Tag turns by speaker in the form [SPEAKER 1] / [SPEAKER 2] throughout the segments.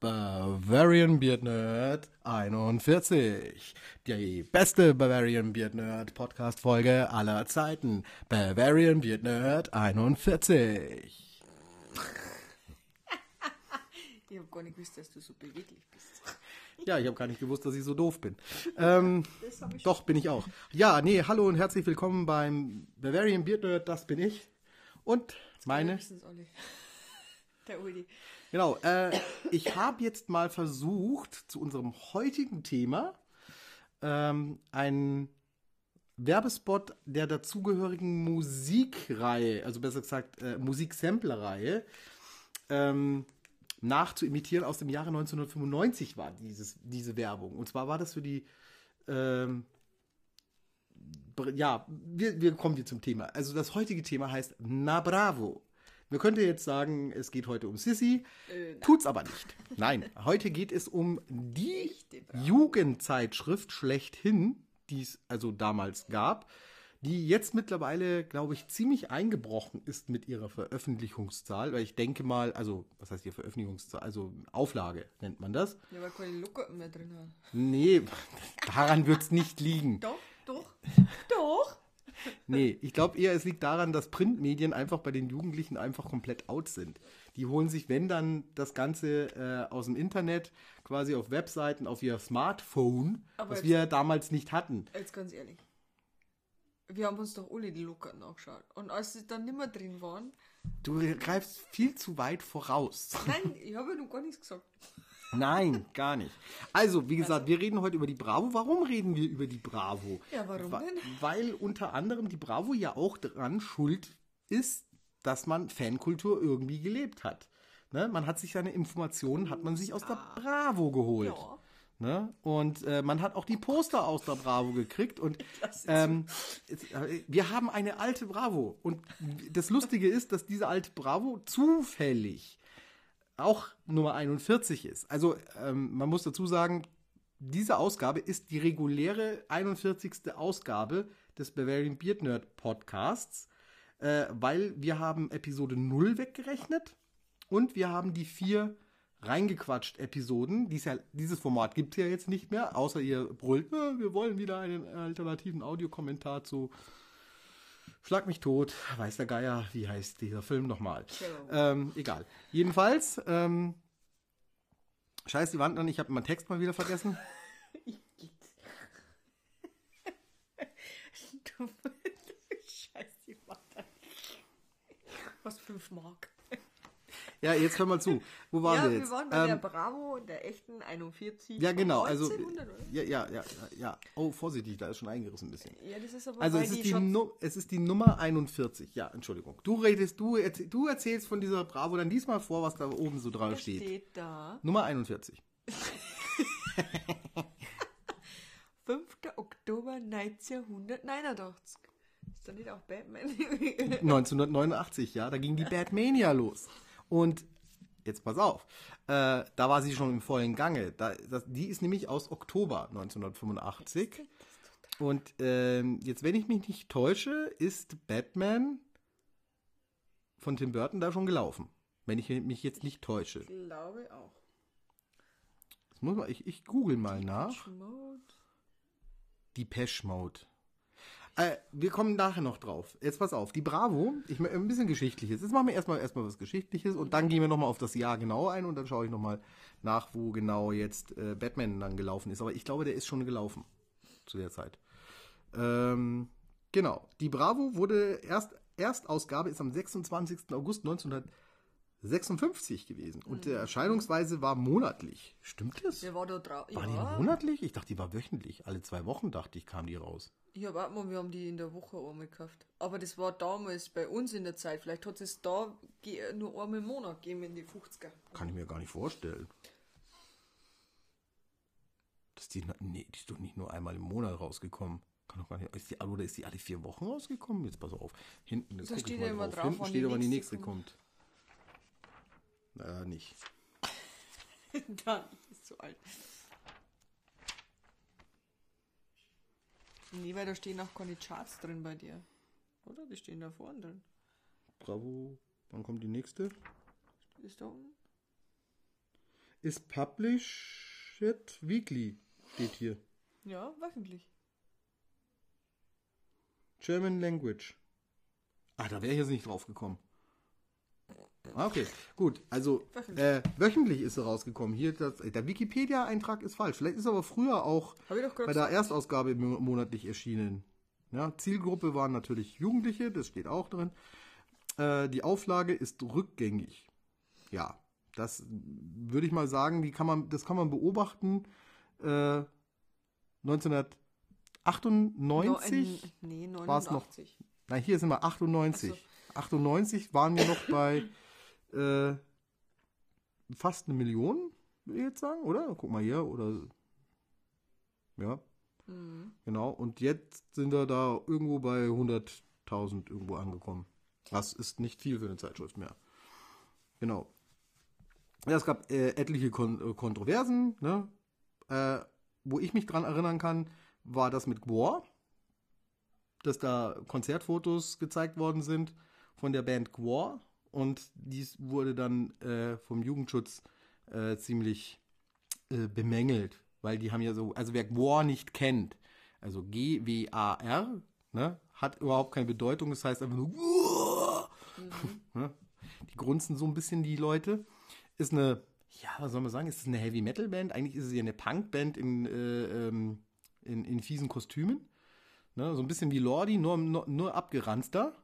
[SPEAKER 1] Bavarian Beard Nerd 41. Die beste Bavarian Beard Nerd Podcast Folge aller Zeiten. Bavarian Beard Nerd 41.
[SPEAKER 2] Ich habe gar nicht gewusst, dass du so beweglich bist.
[SPEAKER 1] Ja, ich habe gar nicht gewusst, dass ich so doof bin. Ähm, doch, bin ich auch. Ja, nee, hallo und herzlich willkommen beim Bavarian Beard Nerd, das bin ich. Und meine.
[SPEAKER 2] Der Uli.
[SPEAKER 1] Genau, äh, ich habe jetzt mal versucht, zu unserem heutigen Thema ähm, einen Werbespot der dazugehörigen Musikreihe, also besser gesagt äh, Musiksampler-Reihe, ähm, nachzuimitieren. Aus dem Jahre 1995 war dieses, diese Werbung. Und zwar war das für die ähm, ja, wir, wir kommen hier zum Thema. Also das heutige Thema heißt Na Bravo. Man könnte jetzt sagen, es geht heute um Sissy,
[SPEAKER 2] Äh,
[SPEAKER 1] tut's aber nicht. Nein, heute geht es um die. Jugendzeitschrift schlechthin, die es also damals gab, die jetzt mittlerweile, glaube ich, ziemlich eingebrochen ist mit ihrer Veröffentlichungszahl, weil ich denke mal, also, was heißt hier Veröffentlichungszahl? Also Auflage nennt man das.
[SPEAKER 2] Ja, weil keine Lucker mehr drin hat.
[SPEAKER 1] Nee, daran wird's nicht liegen.
[SPEAKER 2] Doch, doch, doch.
[SPEAKER 1] Nee, ich glaube eher, es liegt daran, dass Printmedien einfach bei den Jugendlichen einfach komplett out sind. Die holen sich, wenn dann, das Ganze äh, aus dem Internet, quasi auf Webseiten, auf ihr Smartphone,
[SPEAKER 2] Aber
[SPEAKER 1] was wir damals nicht hatten.
[SPEAKER 2] Jetzt ganz ehrlich. Wir haben uns doch alle die Lucker nachgeschaut. Und als sie dann nicht mehr drin waren,
[SPEAKER 1] Du greifst viel zu weit voraus.
[SPEAKER 2] nein, ich habe ja noch gar nichts gesagt.
[SPEAKER 1] Nein, gar nicht. Also, wie gesagt, wir reden heute über die Bravo. Warum reden wir über die Bravo?
[SPEAKER 2] Ja, warum
[SPEAKER 1] Wa-
[SPEAKER 2] denn?
[SPEAKER 1] Weil unter anderem die Bravo ja auch daran schuld ist, dass man Fankultur irgendwie gelebt hat. Ne? Man hat sich seine Informationen, hat man sich aus der Bravo geholt.
[SPEAKER 2] Ja.
[SPEAKER 1] Ne? Und äh, man hat auch die Poster aus der Bravo gekriegt. Und ähm, äh, wir haben eine alte Bravo. Und das Lustige ist, dass diese alte Bravo zufällig auch Nummer 41 ist. Also ähm, man muss dazu sagen, diese Ausgabe ist die reguläre 41. Ausgabe des Bavarian Beard Nerd Podcasts, äh, weil wir haben Episode 0 weggerechnet und wir haben die vier reingequatscht Episoden. Dies ja, dieses Format gibt es ja jetzt nicht mehr, außer ihr brüllt, "Ah, wir wollen wieder einen alternativen Audiokommentar zu Schlag mich tot, weiß der Geier, wie heißt dieser Film nochmal? Ähm, egal. Jedenfalls, ähm, scheiß die Wand an, ich habe meinen Text mal wieder vergessen.
[SPEAKER 2] Du Scheiß die Vater. Was fünf Mark.
[SPEAKER 1] Ja, jetzt hör mal zu. Wo waren
[SPEAKER 2] ja,
[SPEAKER 1] wir
[SPEAKER 2] wir
[SPEAKER 1] jetzt?
[SPEAKER 2] waren bei der
[SPEAKER 1] Ähm,
[SPEAKER 2] Bravo, der echten 41.
[SPEAKER 1] ja, genau. Also,
[SPEAKER 2] 1900, oder?
[SPEAKER 1] ja, ja, ja, ja. Oh, vorsichtig, da ist schon eingerissen ein bisschen.
[SPEAKER 2] Ja, das ist aber
[SPEAKER 1] Also es ist,
[SPEAKER 2] die
[SPEAKER 1] Nu es ist die Nummer 41. Ja, Entschuldigung. Du redest, du, erzäh- du erzählst von dieser Bravo dann diesmal vor, was da oben so drauf
[SPEAKER 2] da
[SPEAKER 1] steht.
[SPEAKER 2] steht da.
[SPEAKER 1] Nummer 41.
[SPEAKER 2] 5. Oktober 1989. Ist da nicht auch Batman?
[SPEAKER 1] 1989, ja, da ging die Batmania los. Und jetzt pass auf, äh, da war sie schon im vollen Gange. Da, das, die ist nämlich aus Oktober 1985. Und ähm, jetzt, wenn ich mich nicht täusche, ist Batman von Tim Burton da schon gelaufen. Wenn ich mich jetzt nicht täusche.
[SPEAKER 2] ich glaube auch.
[SPEAKER 1] Das muss man, ich, ich google mal nach.
[SPEAKER 2] Mode.
[SPEAKER 1] Die Pesh Mode. Äh, wir kommen nachher noch drauf. Jetzt pass auf, die Bravo, ich ein bisschen Geschichtliches. Jetzt machen wir erstmal erstmal was Geschichtliches und dann gehen wir nochmal auf das Jahr genau ein und dann schaue ich nochmal nach, wo genau jetzt äh, Batman dann gelaufen ist. Aber ich glaube, der ist schon gelaufen zu der Zeit. Ähm, genau. Die Bravo wurde erst, Erstausgabe ist am 26. August 1956 gewesen und die Erscheinungsweise war monatlich. Stimmt das?
[SPEAKER 2] Der war da drauf.
[SPEAKER 1] War die
[SPEAKER 2] Ja.
[SPEAKER 1] monatlich? Ich dachte, die war wöchentlich. Alle zwei Wochen, dachte ich, kam die raus.
[SPEAKER 2] Ja, warte mal, wir haben die in der Woche einmal gekauft. Aber das war damals bei uns in der Zeit. Vielleicht hat es da nur einmal im Monat gegeben in die 50er.
[SPEAKER 1] Kann ich mir gar nicht vorstellen. Dass die, nee, die ist doch nicht nur einmal im Monat rausgekommen. Kann doch gar nicht, ist die, oder ist die alle vier Wochen rausgekommen? Jetzt pass auf. Hinten, jetzt
[SPEAKER 2] Da steht ja immer drauf,
[SPEAKER 1] Hinten steht
[SPEAKER 2] die
[SPEAKER 1] aber, wann die
[SPEAKER 2] nächste
[SPEAKER 1] nächste kommt. Naja, nicht.
[SPEAKER 2] Dann ist so alt. Nee, weil da stehen auch keine Charts drin bei dir. Oder? Die stehen da vorne drin.
[SPEAKER 1] Bravo. Wann kommt die nächste?
[SPEAKER 2] Ist da unten?
[SPEAKER 1] ist published weekly, steht hier.
[SPEAKER 2] Ja, wöchentlich.
[SPEAKER 1] German Language. Ah, da wäre ich jetzt nicht drauf gekommen. Ah, Okay, gut. Also
[SPEAKER 2] Wöchentlich.
[SPEAKER 1] Äh, wöchentlich ist er rausgekommen. Hier, das, der Wikipedia-Eintrag ist falsch. Vielleicht ist er aber früher auch bei der Erstausgabe mo- monatlich erschienen. Ja, Zielgruppe waren natürlich Jugendliche, das steht auch drin. Äh, die Auflage ist rückgängig. Ja, das würde ich mal sagen, die kann man, das kann man beobachten. Äh, 1998
[SPEAKER 2] No, nee,
[SPEAKER 1] war's noch.
[SPEAKER 2] 89.
[SPEAKER 1] Nein, hier sind wir 98.
[SPEAKER 2] Ach
[SPEAKER 1] 98 waren wir noch bei äh, fast eine Million, würde ich jetzt sagen, oder? Guck mal hier, oder. Ja,
[SPEAKER 2] Mhm.
[SPEAKER 1] genau. Und jetzt sind wir da irgendwo bei 100.000 irgendwo angekommen. Das ist nicht viel für eine Zeitschrift mehr. Genau. Ja, es gab äh, etliche Kon äh, Kontroversen, ne? Äh, wo ich mich dran erinnern kann, war das mit Gwar, dass da Konzertfotos gezeigt worden sind von der Band Gwar und dies wurde dann äh, vom Jugendschutz äh, ziemlich äh, bemängelt, weil die haben ja so, also wer Gwar nicht kennt, also G-W-A-R, ne, hat überhaupt keine Bedeutung, das heißt einfach nur Gwar. Ne? Die grunzen so ein bisschen die Leute. Ist eine, ja, was soll man sagen, ist es eine Heavy Metal Band? Eigentlich ist es ja eine Punk Band in, äh, ähm, in, in fiesen Kostümen. Ne? So ein bisschen wie Lordi, nur, nur, nur abgeranzter.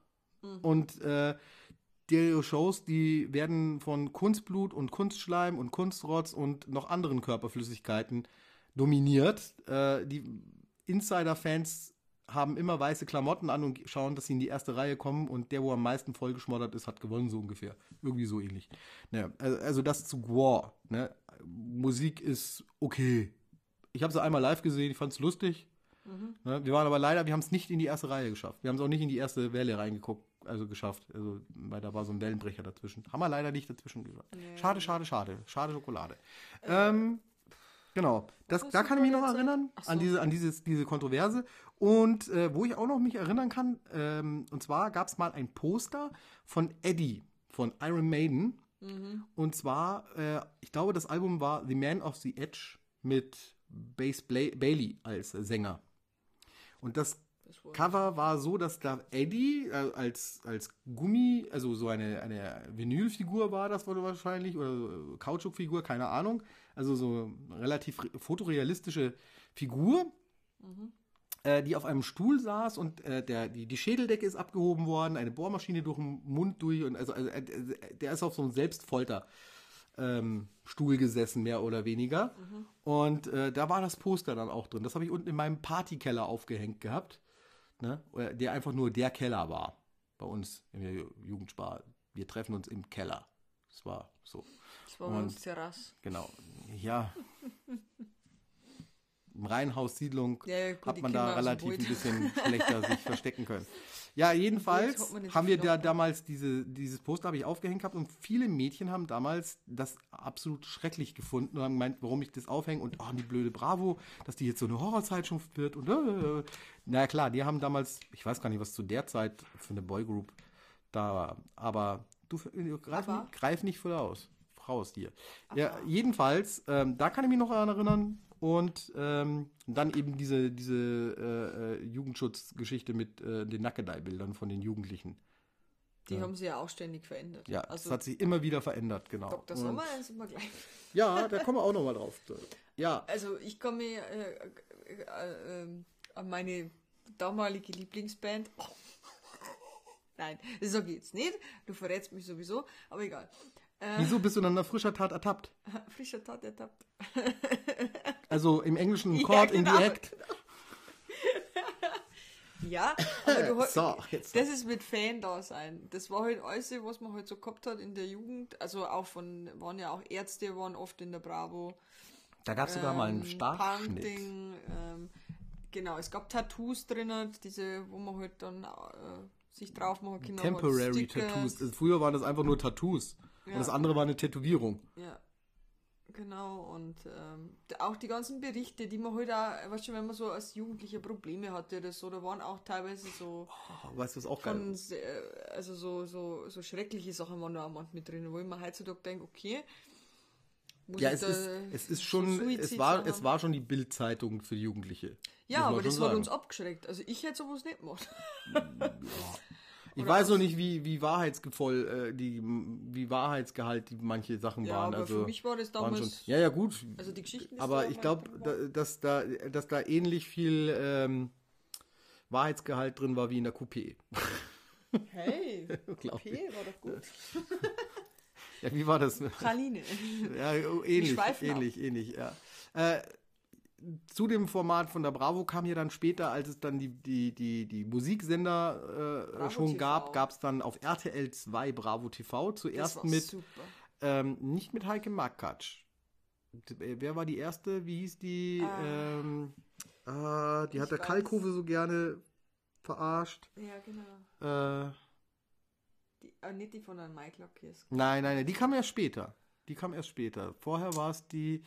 [SPEAKER 1] Und äh, die Shows, die werden von Kunstblut und Kunstschleim und Kunstrotz und noch anderen Körperflüssigkeiten dominiert. Äh, die Insider-Fans haben immer weiße Klamotten an und schauen, dass sie in die erste Reihe kommen und der, wo am meisten vollgeschmoddert ist, hat gewonnen, so ungefähr. Irgendwie so ähnlich. Naja, also, also das zu Gwar. Ne? Musik ist okay. Ich habe sie einmal live gesehen, ich fand es lustig. Ne? Wir waren aber leider, wir haben es nicht in die erste Reihe geschafft. Wir haben es auch nicht in die erste Welle reingeguckt, also geschafft. Also, weil da war so ein Wellenbrecher dazwischen. Haben wir leider nicht dazwischen geschafft.
[SPEAKER 2] Nee.
[SPEAKER 1] Schade, schade, schade. Schade Schokolade. ähm, genau. Das, da kann ich mich noch erinnern?
[SPEAKER 2] Ach
[SPEAKER 1] an,
[SPEAKER 2] so.
[SPEAKER 1] diese, an dieses, diese Kontroverse. Und äh, wo ich auch noch mich erinnern kann, ähm, und zwar gab es mal ein Poster von Eddie von Iron Maiden.
[SPEAKER 2] Mhm.
[SPEAKER 1] Und zwar, äh, ich glaube, das Album war The Man of the Edge mit Bass Bailey als äh, Sänger. Und das Cover war so, dass da Eddie äh, als, als Gummi, also so eine, eine Vinylfigur war das wohl wahrscheinlich, oder äh, Kautschukfigur, keine Ahnung. Also so eine relativ re- fotorealistische Figur, äh, die auf einem Stuhl saß und äh, der, die, die Schädeldecke ist abgehoben worden, eine Bohrmaschine durch den Mund durch und also, also äh, der ist auf so einem Selbstfolter. Ähm, Stuhl gesessen, mehr oder weniger. Und äh, da war das Poster dann auch drin. Das habe ich unten in meinem Partykeller aufgehängt gehabt ne? Der einfach nur der Keller war. Bei uns in der Ju- Jugendspar. Wir treffen uns im Keller. Das war so.
[SPEAKER 2] Das war bei uns Terrasse.
[SPEAKER 1] Genau. Ja. Im Reihenhaussiedlung
[SPEAKER 2] Ja, ja,
[SPEAKER 1] hat man da relativ ein bisschen schlechter sich verstecken können. Ja, jedenfalls haben wir da damals diese, dieses Poster habe ich aufgehängt gehabt und viele Mädchen haben damals das absolut schrecklich gefunden und haben gemeint, warum ich das aufhänge und oh, die blöde Bravo, dass die jetzt so eine Horrorzeitschrift wird und äh, na klar, die haben damals, ich weiß gar nicht, was zu der Zeit für eine Boygroup da war, aber du äh, greif,
[SPEAKER 2] Aber?
[SPEAKER 1] nicht- greif nicht voll aus. Raus dir. Ja, jedenfalls, ähm, da kann ich mich noch daran erinnern. Und ähm, dann eben diese, diese äh, äh, Jugendschutzgeschichte mit äh, den Nackedei-Bildern von den Jugendlichen.
[SPEAKER 2] Die haben sie ja auch ständig verändert.
[SPEAKER 1] Ja,
[SPEAKER 2] also
[SPEAKER 1] das hat sich immer wieder verändert, genau.
[SPEAKER 2] Dr.
[SPEAKER 1] Und-
[SPEAKER 2] Sommer ist immer gleich.
[SPEAKER 1] Ja, da kommen wir auch nochmal drauf. Ja,
[SPEAKER 2] Also ich komme äh, äh, äh, ähm, an meine damalige Lieblingsband. Nein, das sage ich jetzt nicht. Du verrätst mich sowieso, aber egal.
[SPEAKER 1] Wieso bist du dann nach frischer Tat ertappt?
[SPEAKER 2] frischer Tat ertappt.
[SPEAKER 1] Also im Englischen
[SPEAKER 2] Ja,
[SPEAKER 1] Court in
[SPEAKER 2] genau.
[SPEAKER 1] the Act.
[SPEAKER 2] Ja, aber du
[SPEAKER 1] So, jetzt.
[SPEAKER 2] das ist mit Fan da sein. Das war halt alles, was man halt so gehabt hat in der Jugend. Also auch von, waren ja auch Ärzte, waren oft in der Bravo.
[SPEAKER 1] Da gab es sogar mal einen
[SPEAKER 2] ähm,
[SPEAKER 1] Startschnitt.
[SPEAKER 2] Punkding, ähm, genau, es gab Tattoos drinnen, diese, wo man halt dann äh, sich drauf machen kann.
[SPEAKER 1] Temporary. Tattoos. Also früher waren das einfach nur Tattoos. Und
[SPEAKER 2] Ja.
[SPEAKER 1] das andere war eine Tätowierung.
[SPEAKER 2] Ja, genau. Und ähm, auch die ganzen Berichte, die man halt auch, weißt du, wenn man so als Jugendlicher Probleme hatte oder so, da waren auch teilweise so
[SPEAKER 1] Oh, weißt du, was auch geil
[SPEAKER 2] sehr- also so, so, so schreckliche Sachen waren da auch manchmal mit drin, wo ich mir heutzutage denke, okay, Muss
[SPEAKER 1] Ja, es ist, es ist schon, es war,
[SPEAKER 2] haben?
[SPEAKER 1] es war schon die Bildzeitung für Jugendliche.
[SPEAKER 2] Ja, aber das
[SPEAKER 1] schon
[SPEAKER 2] hat
[SPEAKER 1] sagen.
[SPEAKER 2] uns abgeschreckt. Also ich hätte sowas nicht gemacht.
[SPEAKER 1] Ich weiß noch nicht, wie, wie wahrheitsgevoll, äh, die, wie Wahrheitsgehalt die manche Sachen
[SPEAKER 2] Ja,
[SPEAKER 1] waren.
[SPEAKER 2] aber
[SPEAKER 1] also,
[SPEAKER 2] für mich war das damals.
[SPEAKER 1] schon, ja, ja, gut.
[SPEAKER 2] Also die Geschichten.
[SPEAKER 1] aber ich
[SPEAKER 2] mal
[SPEAKER 1] glaube, da, dass, da, dass da ähnlich viel ähm, Wahrheitsgehalt drin war wie in der Coupé.
[SPEAKER 2] Hey, okay, war doch gut.
[SPEAKER 1] Ja, wie war das?
[SPEAKER 2] Praline.
[SPEAKER 1] Ja, ähnlich, ähnlich, ähnlich, ja. Äh, zu dem Format von der Bravo kam ja dann später, als es dann die, die, die, die Musiksender äh,
[SPEAKER 2] Bravo
[SPEAKER 1] schon
[SPEAKER 2] TV.
[SPEAKER 1] gab, gab es dann auf RTL 2 Bravo TV.
[SPEAKER 2] Das
[SPEAKER 1] Zuerst
[SPEAKER 2] war
[SPEAKER 1] mit,
[SPEAKER 2] super.
[SPEAKER 1] ähm, nicht mit Heike Makatsch. Wer war die erste? Wie hieß die?
[SPEAKER 2] Ah.
[SPEAKER 1] ähm, ah, die hat der
[SPEAKER 2] weiß.
[SPEAKER 1] Kalkove so gerne verarscht.
[SPEAKER 2] Ja, genau.
[SPEAKER 1] Äh,
[SPEAKER 2] Die, äh, nicht die von der Mike Lockis.
[SPEAKER 1] Nein, nein, nein, die kam erst später. Die kam erst später. Vorher war es die,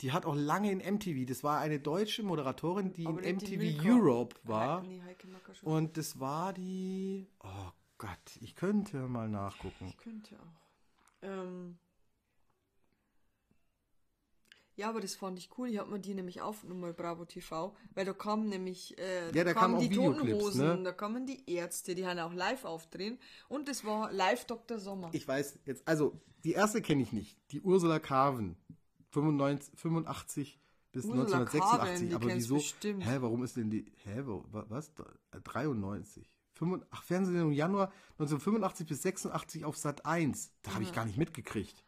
[SPEAKER 1] die hat auch lange in MTV. Das war eine deutsche Moderatorin, die
[SPEAKER 2] Aber
[SPEAKER 1] in
[SPEAKER 2] die
[SPEAKER 1] MTV
[SPEAKER 2] Milka.
[SPEAKER 1] Europe war.
[SPEAKER 2] Nee.
[SPEAKER 1] Und das war die. Oh Gott, ich könnte mal nachgucken.
[SPEAKER 2] Ich könnte auch. Ähm, ja, aber das fand ich cool. Ich habe mir die nämlich aufgenommen bei Bravo TV, weil da kamen nämlich äh,
[SPEAKER 1] Ja, da kamen
[SPEAKER 2] die
[SPEAKER 1] Videoclips,
[SPEAKER 2] Totenhosen,
[SPEAKER 1] ne?
[SPEAKER 2] da kamen die Ärzte, die haben auch live aufdrehen und das war live Dr. Sommer.
[SPEAKER 1] Ich weiß jetzt, also die erste kenne ich nicht. Die Ursula Carven. 95, 85 bis
[SPEAKER 2] Ursula
[SPEAKER 1] 1986.
[SPEAKER 2] Carven, die
[SPEAKER 1] aber wieso?
[SPEAKER 2] bestimmt.
[SPEAKER 1] Hä, warum ist denn die. Hä, was? 93. 85, ach, Fernsehsendung Januar 1985 bis 86 auf Sat 1. Da habe ich gar nicht mitgekriegt.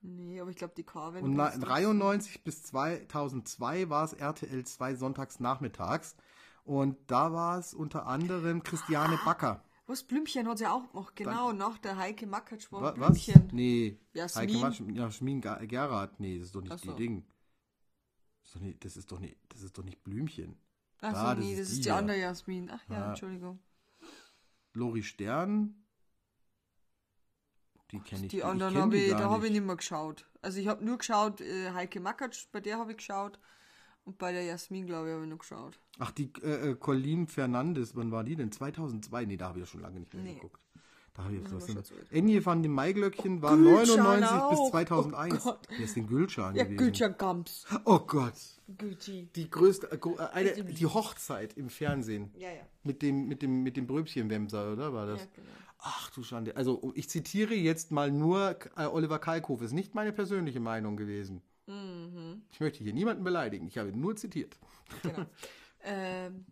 [SPEAKER 2] nee, aber ich glaube, die Carven.
[SPEAKER 1] Und na,
[SPEAKER 2] kennst du.
[SPEAKER 1] 93 bis 2002 war es RTL 2 sonntags nachmittags. Und da war es unter anderem Christiane Backer.
[SPEAKER 2] Was, Blümchen hat sie auch gemacht, genau, nach der Heike Makatsch war
[SPEAKER 1] Wa- Was?
[SPEAKER 2] Blümchen.
[SPEAKER 1] Nee.
[SPEAKER 2] Jasmin.
[SPEAKER 1] Heike Matsch, Jasmin Gerard. Nee, das ist doch nicht
[SPEAKER 2] so.
[SPEAKER 1] die Ding. Das ist doch nicht, das ist doch nicht, das ist doch nicht Blümchen.
[SPEAKER 2] Ach so,
[SPEAKER 1] Ah, das
[SPEAKER 2] nee,
[SPEAKER 1] ist
[SPEAKER 2] das
[SPEAKER 1] die
[SPEAKER 2] ist die andere Jasmin. Ach ja,
[SPEAKER 1] Ja.
[SPEAKER 2] Entschuldigung.
[SPEAKER 1] Lori Stern. Die kenne ich
[SPEAKER 2] Die anderen habe
[SPEAKER 1] die
[SPEAKER 2] ich, da habe ich
[SPEAKER 1] nicht.
[SPEAKER 2] nicht mehr geschaut. Also ich habe nur geschaut, äh, Heike Makatsch, bei der habe ich geschaut. Und bei der Jasmin, glaube ich, habe ich noch geschaut.
[SPEAKER 1] Ach, die äh, äh, Colleen Fernandes, wann war die denn? 2002? Nee, da habe ich ja schon lange nicht mehr
[SPEAKER 2] Nee.
[SPEAKER 1] geguckt. Da habe ich jetzt was. Enje van den Maiglöckchen war
[SPEAKER 2] Gülcan
[SPEAKER 1] 99 bis
[SPEAKER 2] auch.
[SPEAKER 1] 2001.
[SPEAKER 2] Oh Gott.
[SPEAKER 1] Wer ist denn Gülcan
[SPEAKER 2] Ja,
[SPEAKER 1] gewesen?
[SPEAKER 2] Gülcan Gams.
[SPEAKER 1] Oh Gott.
[SPEAKER 2] Gülci.
[SPEAKER 1] Die größte, äh, äh, eine, die Hochzeit im Fernsehen.
[SPEAKER 2] Ja, ja.
[SPEAKER 1] Mit dem, mit dem, mit dem Bröbchenwemser, oder war das?
[SPEAKER 2] Ja, genau.
[SPEAKER 1] Ach du Schande. Also ich zitiere jetzt mal nur äh, Oliver Kalkofe. Ist nicht meine persönliche Meinung gewesen.
[SPEAKER 2] Mhm.
[SPEAKER 1] Ich möchte hier niemanden beleidigen. Ich habe nur zitiert.
[SPEAKER 2] genau. ähm.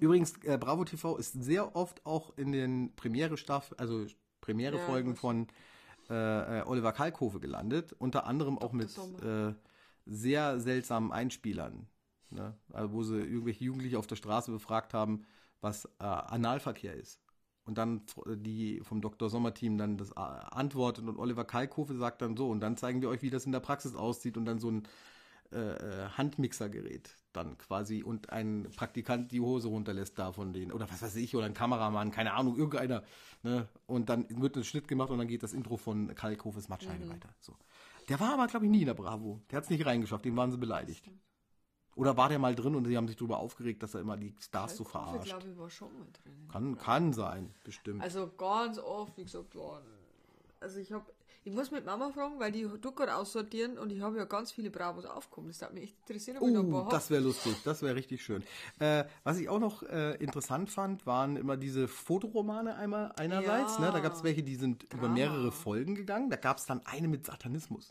[SPEAKER 1] Übrigens, äh, Bravo TV ist sehr oft auch in den Premiere-Staff, also Premiere-Folgen
[SPEAKER 2] Ja,
[SPEAKER 1] von äh, äh, Oliver Kalkofe gelandet. Unter anderem auch mit äh, sehr seltsamen Einspielern. Ne? Also, wo sie irgendwelche Jugendliche auf der Straße befragt haben, was äh, Analverkehr ist. Und dann die vom Dr. Sommer-Team dann das äh, antwortet und Oliver Kalkofe sagt dann so, und dann zeigen wir euch, wie das in der Praxis aussieht und dann so ein äh, äh, Handmixergerät dann quasi und ein Praktikant die Hose runterlässt da von denen oder was weiß ich oder ein Kameramann, keine Ahnung, irgendeiner ne? und dann wird ein Schnitt gemacht und dann geht das Intro von Kalkhofes Matschheide weiter. So. Der war aber, glaube ich, nie in der Bravo. Der hat es nicht reingeschafft, den waren sie beleidigt. Oder war der mal drin und sie haben sich darüber aufgeregt, dass er immer die Stars so
[SPEAKER 2] Ich
[SPEAKER 1] verarscht.
[SPEAKER 2] glaube, ich war schon mal drin.
[SPEAKER 1] Kann, kann sein, bestimmt.
[SPEAKER 2] Also ganz oft, wie gesagt. Also ich habe, ich muss mit Mama fragen, weil die gerade aussortieren und ich habe ja ganz viele Bravos aufgekommen. Das hat mich echt interessiert, ich
[SPEAKER 1] Oh,
[SPEAKER 2] hab.
[SPEAKER 1] das wäre lustig, das wäre richtig schön. Äh, was ich auch noch äh, interessant fand, waren immer diese Fotoromane einmal einerseits.
[SPEAKER 2] Ja.
[SPEAKER 1] Ne? Da gab es welche, die sind über
[SPEAKER 2] Drama.
[SPEAKER 1] mehrere Folgen gegangen. Da gab es dann eine mit Satanismus.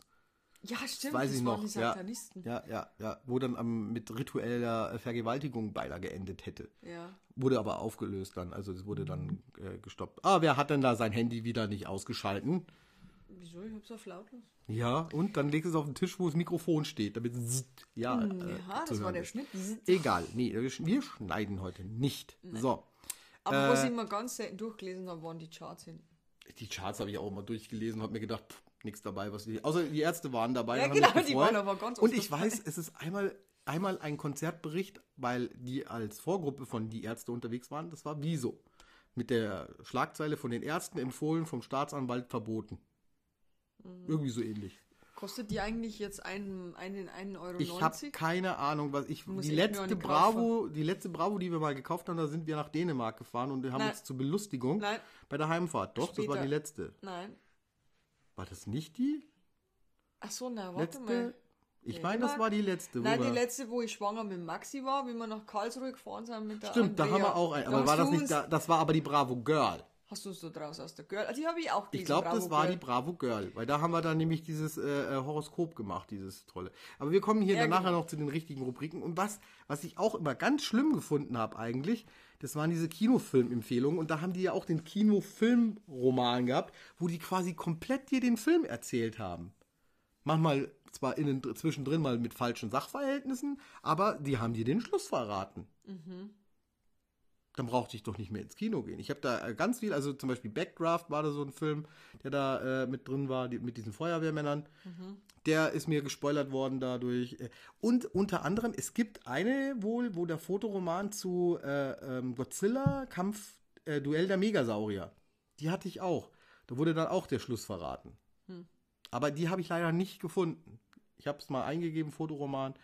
[SPEAKER 2] Ja, stimmt,
[SPEAKER 1] weiß
[SPEAKER 2] das
[SPEAKER 1] ich noch.
[SPEAKER 2] die
[SPEAKER 1] Ja,
[SPEAKER 2] Satanisten.
[SPEAKER 1] ja, ja, ja. Wo dann am, mit ritueller Vergewaltigung beinahe geendet hätte.
[SPEAKER 2] Ja.
[SPEAKER 1] Wurde aber aufgelöst dann, also es wurde dann äh, gestoppt. Ah, wer hat denn da sein Handy wieder nicht ausgeschalten?
[SPEAKER 2] Wieso? Ich hab's auf lautlos.
[SPEAKER 1] Ja, und dann legst du es auf den Tisch, wo das Mikrofon steht, damit es ja, äh,
[SPEAKER 2] Ja, das war der. Schnitt.
[SPEAKER 1] Egal, nee, wir sch- wir schneiden heute nicht. So,
[SPEAKER 2] Aber was
[SPEAKER 1] Äh,
[SPEAKER 2] ich immer ganz selten durchgelesen habe, waren die Charts hinten.
[SPEAKER 1] die Charts habe ich auch mal durchgelesen und habe mir gedacht, pff, nichts dabei, was die, außer die Ärzte waren dabei.
[SPEAKER 2] Ja, genau, die waren aber ganz
[SPEAKER 1] Und ich weiß, es ist einmal, einmal ein Konzertbericht, weil die als Vorgruppe von die Ärzte unterwegs waren. Das war Wieso. Mit der Schlagzeile von den Ärzten empfohlen, vom Staatsanwalt verboten.
[SPEAKER 2] Mhm.
[SPEAKER 1] Irgendwie so ähnlich.
[SPEAKER 2] Kostet die eigentlich jetzt einen, einen, einen Euro
[SPEAKER 1] Ich habe
[SPEAKER 2] 90?
[SPEAKER 1] keine Ahnung, was ich.
[SPEAKER 2] Muss
[SPEAKER 1] die
[SPEAKER 2] ich
[SPEAKER 1] letzte
[SPEAKER 2] kaufen.
[SPEAKER 1] Bravo, die letzte Bravo, die wir mal gekauft haben, da sind wir nach Dänemark gefahren und wir haben
[SPEAKER 2] Nein.
[SPEAKER 1] uns zur Belustigung
[SPEAKER 2] Nein.
[SPEAKER 1] bei der Heimfahrt. Doch, das war
[SPEAKER 2] Später.
[SPEAKER 1] die letzte.
[SPEAKER 2] Nein.
[SPEAKER 1] War das nicht die
[SPEAKER 2] Ach so, na, warte
[SPEAKER 1] letzte?
[SPEAKER 2] mal.
[SPEAKER 1] Ich
[SPEAKER 2] Ja,
[SPEAKER 1] meine, das war die letzte.
[SPEAKER 2] Nein, die letzte, wo ich schwanger mit Maxi war, wie wir nach Karlsruhe gefahren sind mit der
[SPEAKER 1] Stimmt, da haben
[SPEAKER 2] Andrea.
[SPEAKER 1] wir auch ein.
[SPEAKER 2] Da
[SPEAKER 1] Aber war das nicht, da, das war aber die Bravo Girl.
[SPEAKER 2] Hast du es so draus aus der Girl? Ah, Die habe ich auch gelesen.
[SPEAKER 1] Ich glaube, das war
[SPEAKER 2] Girl.
[SPEAKER 1] die Bravo Girl, weil da haben wir dann nämlich dieses äh, äh, Horoskop gemacht, dieses tolle. Aber wir kommen hier
[SPEAKER 2] Ja,
[SPEAKER 1] dann nachher
[SPEAKER 2] genau.
[SPEAKER 1] noch zu den richtigen Rubriken. Und was, was ich auch immer ganz schlimm gefunden habe eigentlich, das waren diese Kinofilmempfehlungen. Und da haben die ja auch den Kinofilmroman gehabt, wo die quasi komplett dir den Film erzählt haben. Manchmal zwar innen, zwischendrin mal mit falschen Sachverhältnissen, aber die haben dir den Schluss verraten. Dann brauchte ich doch nicht mehr ins Kino gehen. Ich habe da äh, ganz viel, also zum Beispiel Backdraft war da so ein Film, der da äh, mit drin war, die, mit diesen Feuerwehrmännern. Der ist mir gespoilert worden dadurch. Äh, Und unter anderem, es gibt eine wohl, wo der Fotoroman zu äh, ähm, Godzilla, Kampf, äh, Duell der Megasaurier, die hatte ich auch. Da wurde dann auch der Schluss verraten. Aber die habe ich leider nicht gefunden. Ich habe es mal eingegeben, Fotoroman,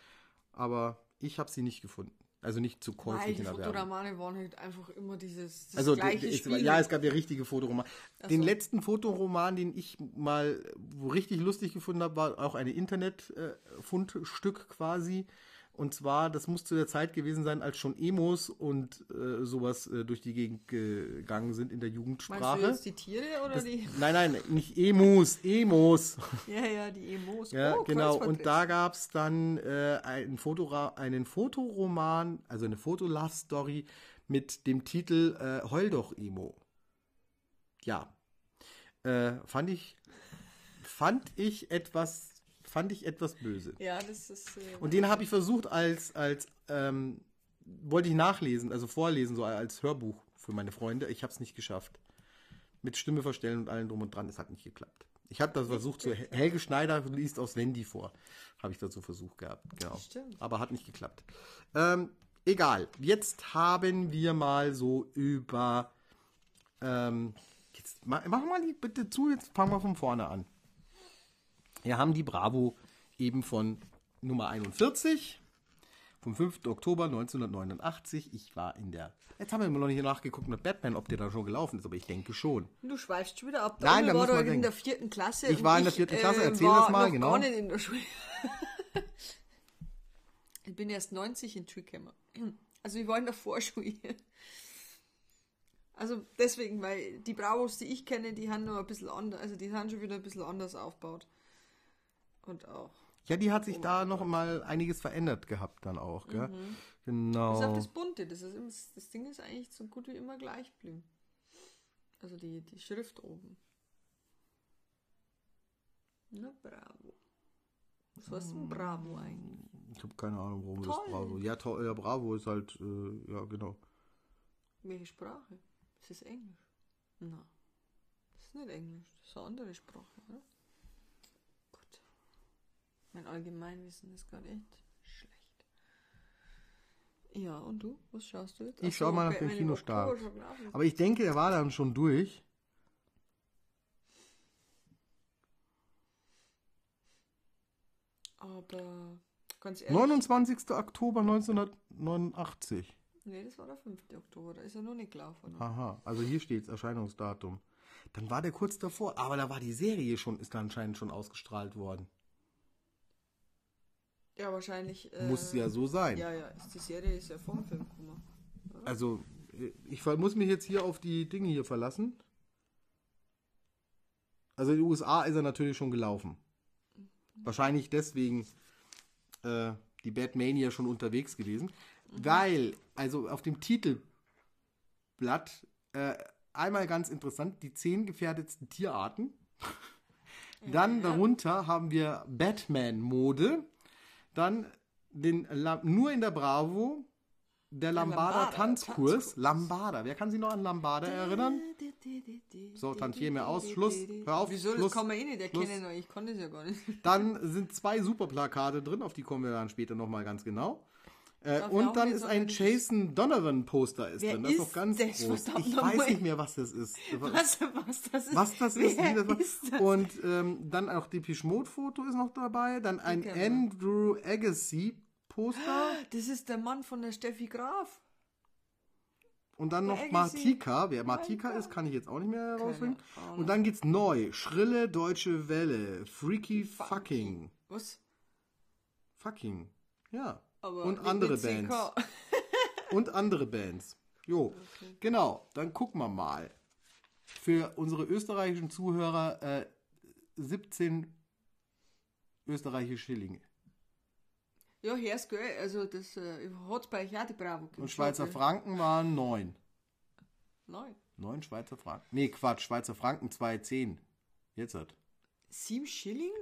[SPEAKER 1] aber ich habe sie nicht gefunden. Also nicht zu käuflich in der Werbung.
[SPEAKER 2] Fotoromane waren halt einfach immer dieses das
[SPEAKER 1] Also
[SPEAKER 2] gleiche
[SPEAKER 1] es,
[SPEAKER 2] Spiel.
[SPEAKER 1] ja, es gab ja richtige Fotoroman. Den
[SPEAKER 2] so.
[SPEAKER 1] letzten Fotoroman, den ich mal richtig lustig gefunden habe, war auch ein Internet-Fundstück quasi. Und zwar, das muss zu der Zeit gewesen sein, als schon Emos und äh, sowas äh, durch die Gegend gegangen sind in der
[SPEAKER 2] Meinst
[SPEAKER 1] Jugendsprache.
[SPEAKER 2] du jetzt die Tiere oder
[SPEAKER 1] Das,
[SPEAKER 2] die?
[SPEAKER 1] nein, nein, nicht Emos, Emos.
[SPEAKER 2] Ja, ja, die Emos.
[SPEAKER 1] Ja,
[SPEAKER 2] oh,
[SPEAKER 1] genau. Und da gab es dann äh, einen, Fotora einen Fotoroman, also eine Fotolove-Story mit dem Titel äh, Heul doch, Emo. Ja. Äh, fand ich, fand ich etwas, fand ich etwas böse.
[SPEAKER 2] Ja, das ist. Äh,
[SPEAKER 1] Und den habe ich versucht als, als ähm, wollte ich nachlesen, also vorlesen, so als Hörbuch für meine Freunde. Ich habe es nicht geschafft. Mit Stimme verstellen und allem drum und dran, es hat nicht geklappt. Ich habe das versucht, so Hel- Helge Schneider liest aus Wendy vor. Habe ich dazu versucht gehabt, genau.
[SPEAKER 2] Stimmt.
[SPEAKER 1] Aber hat nicht geklappt. Ähm, egal. Jetzt haben wir mal so über. Ähm, jetzt ma- mach mal die bitte zu, jetzt fangen wir von vorne an. Wir haben die Bravo eben von Nummer 41 vom 5. Oktober 1989. Ich war in der. Jetzt haben wir immer noch nicht nachgeguckt mit Batman, ob der da schon gelaufen ist, aber ich denke schon.
[SPEAKER 2] Du schweifst schon wieder ab.
[SPEAKER 1] Nein,
[SPEAKER 2] Onkel
[SPEAKER 1] da
[SPEAKER 2] war
[SPEAKER 1] man
[SPEAKER 2] in der vierten Klasse.
[SPEAKER 1] Ich war in der vierten Klasse, erzähl das mal,
[SPEAKER 2] noch
[SPEAKER 1] genau.
[SPEAKER 2] Gar nicht in der Schule. ich bin erst 90 in Trickhammer. Also ich war in der Vorschule. Also deswegen, weil die Bravos, die ich kenne, die haben nur ein bisschen anders, also die sind schon wieder ein bisschen anders aufgebaut. Und auch.
[SPEAKER 1] Ja, die hat sich da noch mal einiges verändert gehabt dann auch, gell? Genau.
[SPEAKER 2] Bis auf das Bunte, das, ist, immer- das Ding ist eigentlich so gut wie immer gleich geblieben. Also die, die Schrift oben. Na, bravo. Was war denn Bravo eigentlich?
[SPEAKER 1] Ich habe keine Ahnung, warum
[SPEAKER 2] Toll.
[SPEAKER 1] das Bravo. Ja, to ja, Bravo ist halt, äh, ja, genau.
[SPEAKER 2] Welche Sprache? Ist das Englisch? Na, das ist nicht Englisch, das ist eine andere Sprache, oder? Mein Allgemeinwissen ist gerade echt schlecht. Ja, und du? Was schaust du jetzt?
[SPEAKER 1] Ich
[SPEAKER 2] Ach
[SPEAKER 1] schau
[SPEAKER 2] so,
[SPEAKER 1] mal nach dem Kinostart. Aber ich denke, er war dann schon durch.
[SPEAKER 2] Aber ganz ehrlich.
[SPEAKER 1] 29. Oktober 1989.
[SPEAKER 2] Nee, das war der 5. Oktober, da ist er noch nicht gelaufen.
[SPEAKER 1] Aha, also hier steht Erscheinungsdatum. Dann war der kurz davor, aber da war die Serie schon, ist da anscheinend schon ausgestrahlt worden.
[SPEAKER 2] Ja, wahrscheinlich. Äh,
[SPEAKER 1] Muss ja so sein.
[SPEAKER 2] Ja, ja, die Serie ist ja vom Film gekommen.
[SPEAKER 1] Also, ich ver- muss mich jetzt hier auf die Dinge hier verlassen. Also in den USA ist er natürlich schon gelaufen. Wahrscheinlich deswegen äh, die Batmania schon unterwegs gewesen. Weil, also auf dem Titelblatt, äh, einmal ganz interessant, die zehn gefährdetsten Tierarten. Dann darunter haben wir Batman-Mode. Dann den La nur in der Bravo der Lambada
[SPEAKER 2] Lambada,
[SPEAKER 1] Tanzkurs. Lambada. Wer kann sich noch an Lambada erinnern? So, Tantieme aus. Schluss. Hör auf.
[SPEAKER 2] Wieso?
[SPEAKER 1] Schluss.
[SPEAKER 2] Das kann man eh nicht erkennen, ich kann das ja gar nicht.
[SPEAKER 1] Dann sind zwei Superplakate drin, auf die kommen wir dann später nochmal ganz genau. Äh, und dann ist ein Jason Donovan Poster ist
[SPEAKER 2] Wer
[SPEAKER 1] drin. Das ist doch ganz
[SPEAKER 2] das,
[SPEAKER 1] groß. Ich weiß nicht mehr, was das ist.
[SPEAKER 2] Was, was das ist?
[SPEAKER 1] Was das ist, das war.
[SPEAKER 2] ist das?
[SPEAKER 1] Und ähm, dann auch die Pischmod-Foto ist noch dabei. Dann ein. Andrew Agassi Poster.
[SPEAKER 2] Das ist der Mann von der Steffi Graf.
[SPEAKER 1] Und dann noch. Martika. Wer Martika ist, kann ich jetzt auch nicht mehr rausbringen.
[SPEAKER 2] Ahnung.
[SPEAKER 1] Und dann geht's neu. Schrille deutsche Welle. Freaky fucking.
[SPEAKER 2] Was?
[SPEAKER 1] Fucking. Ja.
[SPEAKER 2] Aber
[SPEAKER 1] Und andere Bands. Und andere Bands. Jo. Genau. Dann gucken wir mal. Für unsere österreichischen Zuhörer äh, 17 österreichische Schillinge.
[SPEAKER 2] Ja, hörst gell? Also das äh, hat bei euch auch die Bravo.
[SPEAKER 1] Und Schweizer
[SPEAKER 2] gell?
[SPEAKER 1] Franken waren 9.
[SPEAKER 2] Nein.
[SPEAKER 1] 9 Schweizer Franken. Nee, Quatsch. Schweizer Franken 2,10. Jetzt hat.
[SPEAKER 2] Sieben Schilling?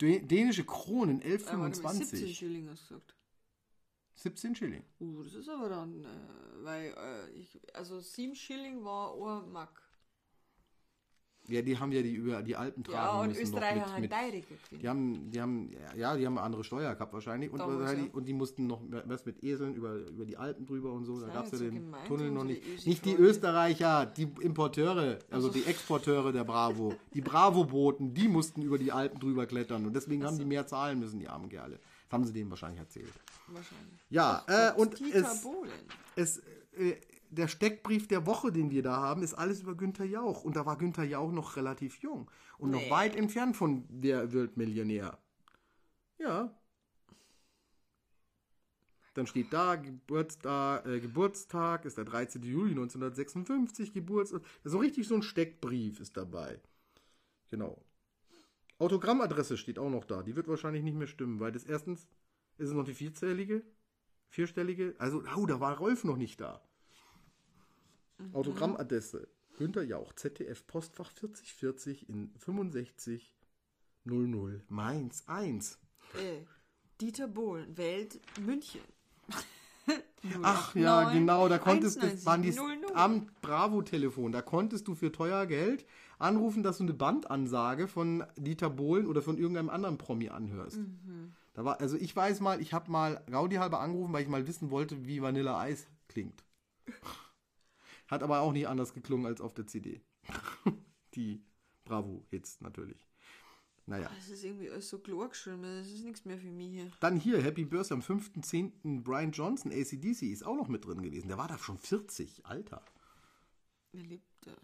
[SPEAKER 1] Dä- Dänische Kronen
[SPEAKER 2] Äh, warte mal, 17
[SPEAKER 1] 11,25.
[SPEAKER 2] Schilling hast du gesagt.
[SPEAKER 1] 17 Schilling.
[SPEAKER 2] Uh, das ist aber dann, äh, weil, äh, ich, also 7 Schilling war ein Mark.
[SPEAKER 1] Ja, die haben ja die über die Alpen tragen
[SPEAKER 2] Ja, und
[SPEAKER 1] müssen noch
[SPEAKER 2] Österreicher
[SPEAKER 1] mit,
[SPEAKER 2] haben
[SPEAKER 1] mit. Die haben, die haben, ja, die haben eine andere Steuer gehabt wahrscheinlich. Und, wahrscheinlich,
[SPEAKER 2] ja.
[SPEAKER 1] und die mussten noch was mit Eseln über, über die Alpen drüber und so. Da
[SPEAKER 2] Sei
[SPEAKER 1] gab es ja
[SPEAKER 2] so
[SPEAKER 1] den Tunnel noch nicht. Nicht die. Österreicher, die Importeure, also die Exporteure der Bravo. Die Bravo-Boten, die mussten über die Alpen drüber klettern. Und deswegen haben die mehr zahlen müssen, die armen Kerle. Das haben sie denen wahrscheinlich erzählt.
[SPEAKER 2] Wahrscheinlich.
[SPEAKER 1] Ja, äh, und
[SPEAKER 2] Dieter
[SPEAKER 1] es,
[SPEAKER 2] Bohlen.
[SPEAKER 1] es, äh, der Steckbrief der Woche, den wir da haben, ist alles über Günther Jauch. Und da war Günther Jauch noch relativ jung und noch
[SPEAKER 2] Nee.
[SPEAKER 1] weit entfernt von der Weltmillionär. Ja. Dann steht da, Geburtstag, äh, Geburtstag ist der 13. Juli 1956, Geburtstag. So richtig so ein Steckbrief ist dabei. Genau. Autogrammadresse steht auch noch da. Die wird wahrscheinlich nicht mehr stimmen, weil das erstens ist es noch die vierzählige, vierstellige. Also, oh, da war Rolf noch nicht da. Autogrammadresse. Günter Jauch, ZDF, Postfach 4040 in 65 00 Mainz 1.
[SPEAKER 2] Äh, Dieter Bohlen, Welt, München.
[SPEAKER 1] Ach ja,
[SPEAKER 2] 089
[SPEAKER 1] genau, da konntest du,
[SPEAKER 2] 197
[SPEAKER 1] waren die
[SPEAKER 2] 00.
[SPEAKER 1] am Bravo-Telefon, da konntest du für teuer Geld anrufen, dass du eine Bandansage von Dieter Bohlen oder von irgendeinem anderen Promi anhörst. Da war, also ich weiß mal, ich habe mal Gaudi halber angerufen, weil ich mal wissen wollte, wie Vanilla Eis klingt. Hat aber auch nicht anders geklungen als auf der CD. die Bravo-Hits natürlich. Naja.
[SPEAKER 2] Das ist irgendwie alles so klar geschrieben, das ist nichts mehr für mich hier.
[SPEAKER 1] Dann hier, Happy Birthday am 5.10. Brian Johnson, ACDC, ist auch noch mit drin gewesen. Der war da schon 40, Alter.
[SPEAKER 2] Er lebt mehr.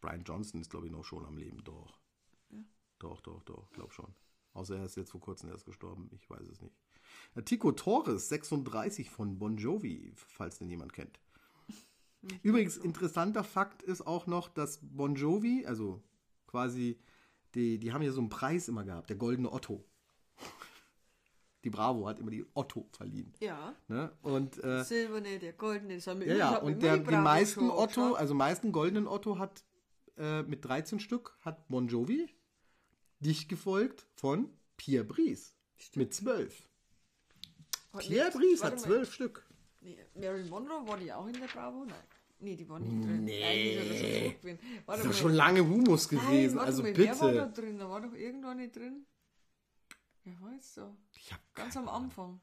[SPEAKER 1] Brian Johnson ist, glaube ich, noch schon am Leben, doch. Doch, doch, doch, glaub schon. Außer er ist jetzt vor kurzem erst gestorben, ich weiß es nicht. Äh, Tico Torres, 36 von Bon Jovi, falls den jemand kennt. Übrigens, interessanter Fakt ist auch noch, dass Bon Jovi, also quasi, die, die haben ja so einen Preis immer gehabt, der goldene Otto. Die Bravo hat immer die Otto verliehen.
[SPEAKER 2] Ja.
[SPEAKER 1] Ne? Und äh,
[SPEAKER 2] Silberne, der goldene, das haben wir
[SPEAKER 1] ja, ja, und der,
[SPEAKER 2] die
[SPEAKER 1] meisten Otto, also meisten goldenen Otto hat äh, mit 13 Stück hat Bon Jovi, dicht gefolgt von Pierre Brice mit 12.
[SPEAKER 2] Hat
[SPEAKER 1] Pierre
[SPEAKER 2] nicht-
[SPEAKER 1] Brice hat
[SPEAKER 2] mal.
[SPEAKER 1] 12 Stück.
[SPEAKER 2] Nee, Marilyn Monroe war die auch in der Bravo? Nein. Nee, die war nicht drin.
[SPEAKER 1] Nee.
[SPEAKER 2] Gewesen. Warte
[SPEAKER 1] Das
[SPEAKER 2] mal.
[SPEAKER 1] doch schon lange Humus
[SPEAKER 2] Nein,
[SPEAKER 1] gewesen,
[SPEAKER 2] warte
[SPEAKER 1] also
[SPEAKER 2] mal, Wer war da
[SPEAKER 1] bitte.
[SPEAKER 2] drin? Da war doch irgendwo nicht drin. Wer war jetzt da?
[SPEAKER 1] Ich hab
[SPEAKER 2] Ganz am Anfang.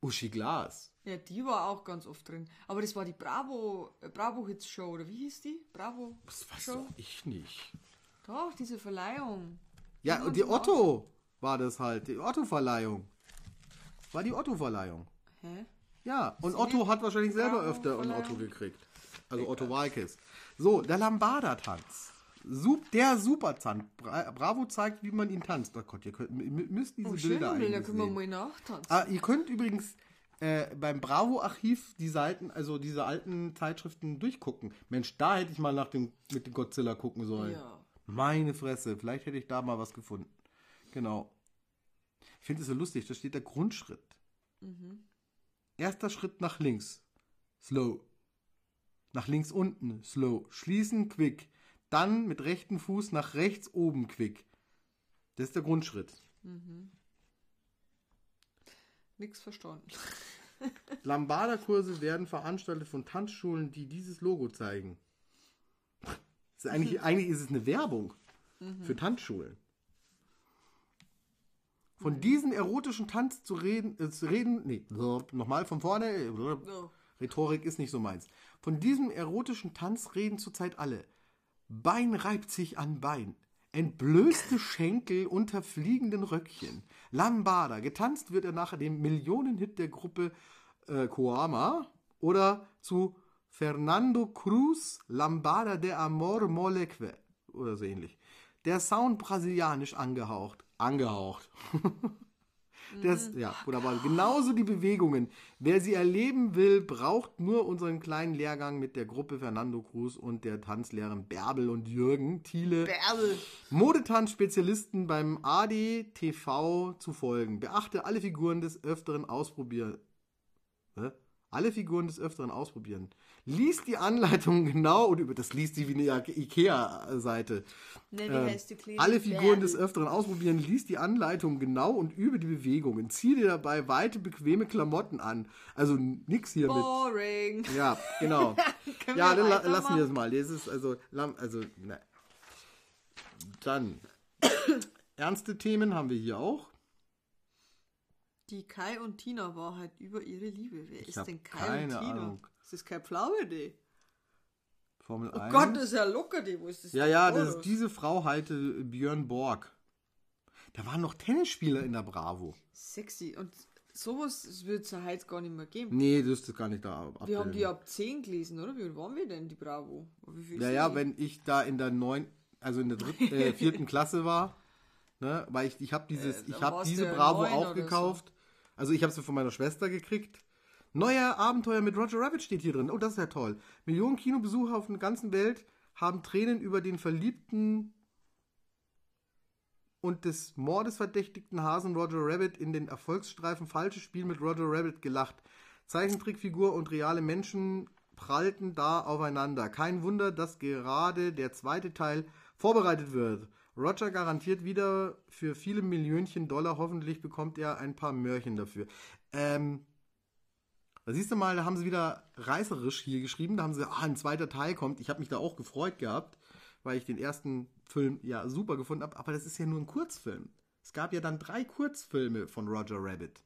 [SPEAKER 1] Uschi Glas.
[SPEAKER 2] Ja, die war auch ganz oft drin. Aber das war die Bravo, äh, Bravo Hits Show, oder wie hieß die? Bravo
[SPEAKER 1] Das weiß
[SPEAKER 2] Show?
[SPEAKER 1] ich nicht.
[SPEAKER 2] Doch, diese Verleihung.
[SPEAKER 1] Ja,
[SPEAKER 2] Die
[SPEAKER 1] und die Otto war das halt, die Otto-Verleihung. War die Otto-Verleihung.
[SPEAKER 2] Hä?
[SPEAKER 1] Ja, und
[SPEAKER 2] Sie
[SPEAKER 1] Otto hat wahrscheinlich selber
[SPEAKER 2] Bravo
[SPEAKER 1] öfter einen
[SPEAKER 2] Verleihung.
[SPEAKER 1] Otto gekriegt. Also Otto Walkes. So, der Lambada-Tanz. Sup, der Supertanz. Bra Bravo zeigt, wie man ihn tanzt. Oh Gott, ihr könnt, müsst diese
[SPEAKER 2] Oh,
[SPEAKER 1] Bilder
[SPEAKER 2] schön, da können wir mal nachtanzen.
[SPEAKER 1] Ah, ihr könnt übrigens äh, beim Bravo-Archiv die Seiten, also diese alten Zeitschriften durchgucken. Mensch, da hätte ich mal nach dem, mit dem Godzilla gucken sollen.
[SPEAKER 2] Ja.
[SPEAKER 1] Meine Fresse, vielleicht hätte ich da mal was gefunden. Genau. Ich finde es so lustig, da steht der Grundschritt. Erster Schritt nach links. Slow. Nach links unten. Slow. Schließen, quick. Dann mit rechten Fuß nach rechts oben, quick. Das ist der Grundschritt.
[SPEAKER 2] Nix verstanden.
[SPEAKER 1] Lambada-Kurse werden veranstaltet von Tanzschulen, die dieses Logo zeigen. Ist eigentlich, eigentlich ist es eine Werbung für Tanzschulen. Von diesem erotischen Tanz zu reden, äh, zu reden, nee, nochmal von vorne,
[SPEAKER 2] So.
[SPEAKER 1] Rhetorik ist nicht so meins. Von diesem erotischen Tanz reden zurzeit alle. Bein reibt sich an Bein. Entblößte Schenkel unter fliegenden Röckchen. Lambada. Getanzt wird er nach dem Millionenhit der Gruppe äh, Koama oder zu Fernando Cruz Lambada de Amor Moleque oder so ähnlich. Der Sound brasilianisch angehaucht. Angehaucht. Das, ja, wunderbar. Genauso die Bewegungen. Wer sie erleben will, braucht nur unseren kleinen Lehrgang mit der Gruppe Fernando Cruz und der Tanzlehrerin Bärbel und Jürgen Thiele.
[SPEAKER 2] Bärbel.
[SPEAKER 1] Modetanz-Spezialisten beim ADTV zu folgen. Beachte alle Figuren des Öfteren ausprobieren. Hä? Alle Figuren des Öfteren ausprobieren. Lies die Anleitung genau und über das liest sie wie eine Ikea-Seite.
[SPEAKER 2] Ne, die kleine
[SPEAKER 1] alle Figuren des? Öfteren ausprobieren, lies die Anleitung genau und übe die Bewegungen. Zieh dir dabei weite, bequeme Klamotten an. Also nix hier mit.
[SPEAKER 2] Boring.
[SPEAKER 1] Ja, genau. Ja, dann la lassen wir es mal. Das ist also, also, ne. Dann. Ernste Themen haben wir hier auch.
[SPEAKER 2] Die Kai und Tina Wahrheit über ihre Liebe. Wer
[SPEAKER 1] Ich
[SPEAKER 2] ist denn Kai
[SPEAKER 1] keine
[SPEAKER 2] und Tina?
[SPEAKER 1] Ahnung.
[SPEAKER 2] Ist das kein Pflaume,
[SPEAKER 1] Formel
[SPEAKER 2] Oh
[SPEAKER 1] 1.
[SPEAKER 2] Gott, das ist ja locker, die. Wo ist das
[SPEAKER 1] ja,
[SPEAKER 2] denn
[SPEAKER 1] ja, das ist, diese Frau heilte Björn Borg. Da waren noch Tennisspieler in der Bravo.
[SPEAKER 2] Sexy. Und sowas wird es ja heute gar nicht mehr geben.
[SPEAKER 1] Nee, das ist gar nicht da.
[SPEAKER 2] Wir haben
[SPEAKER 1] abbilden.
[SPEAKER 2] die ab 10 gelesen, oder? Wie waren wir denn, die Bravo?
[SPEAKER 1] Ja, ja,
[SPEAKER 2] die?
[SPEAKER 1] wenn ich da in der neun, also in der dritten, äh, vierten Klasse war, ne, weil ich, ich habe dieses,
[SPEAKER 2] Äh,
[SPEAKER 1] ich habe diese Bravo auch gekauft. Also ich habe sie von meiner Schwester gekriegt. Neuer Abenteuer mit Roger Rabbit steht hier drin. Oh, das ist ja toll. Millionen Kinobesucher auf der ganzen Welt haben Tränen über den verliebten und des Mordes verdächtigten Hasen Roger Rabbit in den Erfolgsstreifen Falsches Spiel mit Roger Rabbit gelacht. Zeichentrickfigur und reale Menschen prallten da aufeinander. Kein Wunder, dass gerade der zweite Teil vorbereitet wird. Roger garantiert wieder für viele Millionchen Dollar. Hoffentlich bekommt er ein paar Mörchen dafür. Ähm, da siehst du mal, da haben sie wieder reißerisch hier geschrieben. Da haben sie, ah, ein zweiter Teil kommt. Ich habe mich da auch gefreut gehabt, weil ich den ersten Film ja super gefunden habe. Aber das ist ja nur ein Kurzfilm. Es gab ja dann drei Kurzfilme von Roger Rabbit.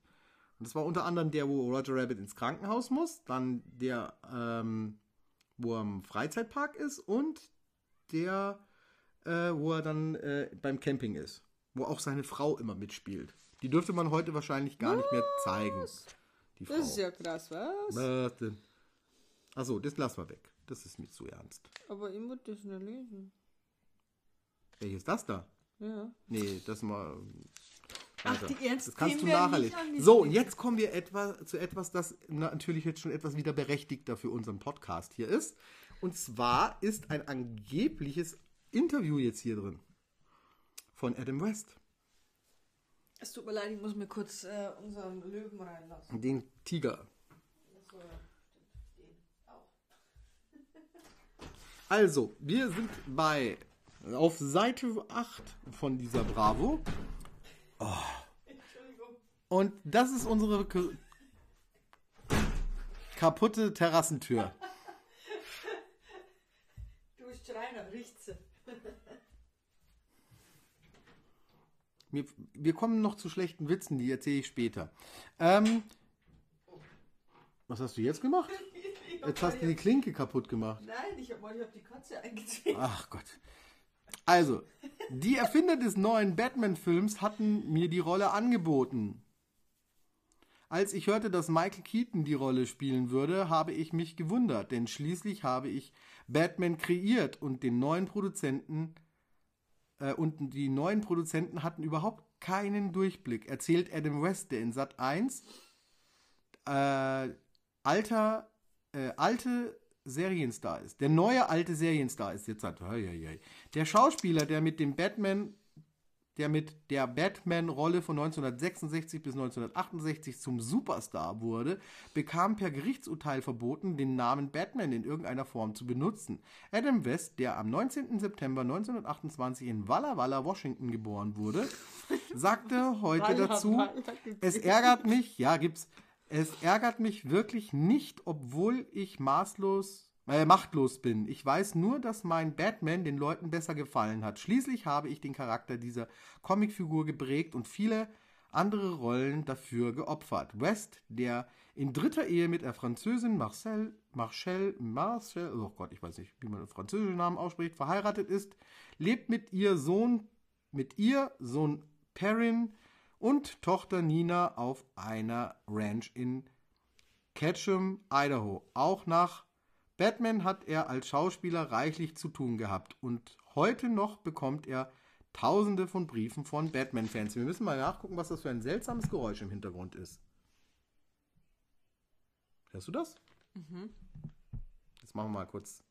[SPEAKER 1] Und das war unter anderem der, wo Roger Rabbit ins Krankenhaus muss, dann der, ähm, wo er im Freizeitpark ist und der, äh, wo er dann äh, beim Camping ist, wo auch seine Frau immer mitspielt. Die dürfte man heute wahrscheinlich gar nicht mehr zeigen. Die Frau.
[SPEAKER 2] Das ist ja krass, was?
[SPEAKER 1] Was denn? Achso, das lassen wir weg. Das ist mir zu ernst.
[SPEAKER 2] Aber ich muss das nicht lesen.
[SPEAKER 1] Welches ist das da?
[SPEAKER 2] Ja.
[SPEAKER 1] Nee, das mal.
[SPEAKER 2] Ach,
[SPEAKER 1] weiter.
[SPEAKER 2] die ernsten
[SPEAKER 1] Das kannst du
[SPEAKER 2] Themen werden
[SPEAKER 1] nachher
[SPEAKER 2] nicht
[SPEAKER 1] lesen.
[SPEAKER 2] angeschnitten.
[SPEAKER 1] So, und jetzt kommen wir etwa zu etwas, das natürlich jetzt schon etwas wieder berechtigter für unseren Podcast hier ist. Und zwar ist ein angebliches Interview jetzt hier drin. Von Adam West.
[SPEAKER 2] Es tut mir leid, ich muss mir kurz äh, unseren Löwen reinlassen.
[SPEAKER 1] Den Tiger. Also, wir sind bei auf Seite 8 von dieser Bravo.
[SPEAKER 2] Entschuldigung.
[SPEAKER 1] Und das ist unsere kaputte Terrassentür.
[SPEAKER 2] Du bist Schreiner, riecht's.
[SPEAKER 1] Wir, wir kommen noch zu schlechten Witzen, die erzähle ich später. Ähm, was hast du jetzt gemacht? Jetzt hast du die Klinke kaputt gemacht.
[SPEAKER 2] Nein, ich habe hab die Katze eingezwickt.
[SPEAKER 1] Ach Gott. Also, die Erfinder des neuen Batman-Films hatten mir die Rolle angeboten. Als ich hörte, dass Michael Keaton die Rolle spielen würde, habe ich mich gewundert, denn schließlich habe ich Batman kreiert und den neuen Produzenten und die neuen Produzenten hatten überhaupt keinen Durchblick, erzählt Adam West, der in Sat 1 äh, alter, äh, alte Serienstar ist. Der neue alte Serienstar ist jetzt hei. der Schauspieler, der mit dem Batman, der mit der Batman-Rolle von 1966 bis 1968 zum Superstar wurde, bekam per Gerichtsurteil verboten, den Namen Batman in irgendeiner Form zu benutzen. Adam West, der am 19. September 1928 in Walla Walla, Washington geboren wurde, sagte heute dazu, es ärgert mich, ja, gibt's. Es ärgert mich wirklich nicht, obwohl ich maßlos, äh, machtlos bin. Ich weiß nur, dass mein Batman den Leuten besser gefallen hat. Schließlich habe ich den Charakter dieser Comicfigur geprägt und viele andere Rollen dafür geopfert. West, der in dritter Ehe mit der Französin Marcel, Marcel, Marcel, oh Gott, ich weiß nicht, wie man den französischen Namen ausspricht, verheiratet ist, lebt mit ihr Sohn, mit ihr Sohn Perrin und Tochter Nina auf einer Ranch in Ketchum, Idaho. Auch nach Batman hat er als Schauspieler reichlich zu tun gehabt und heute noch bekommt er tausende von Briefen von Batman-Fans. Wir müssen mal nachgucken, was das für ein seltsames Geräusch im Hintergrund ist. Hörst du das? Jetzt machen wir mal kurz.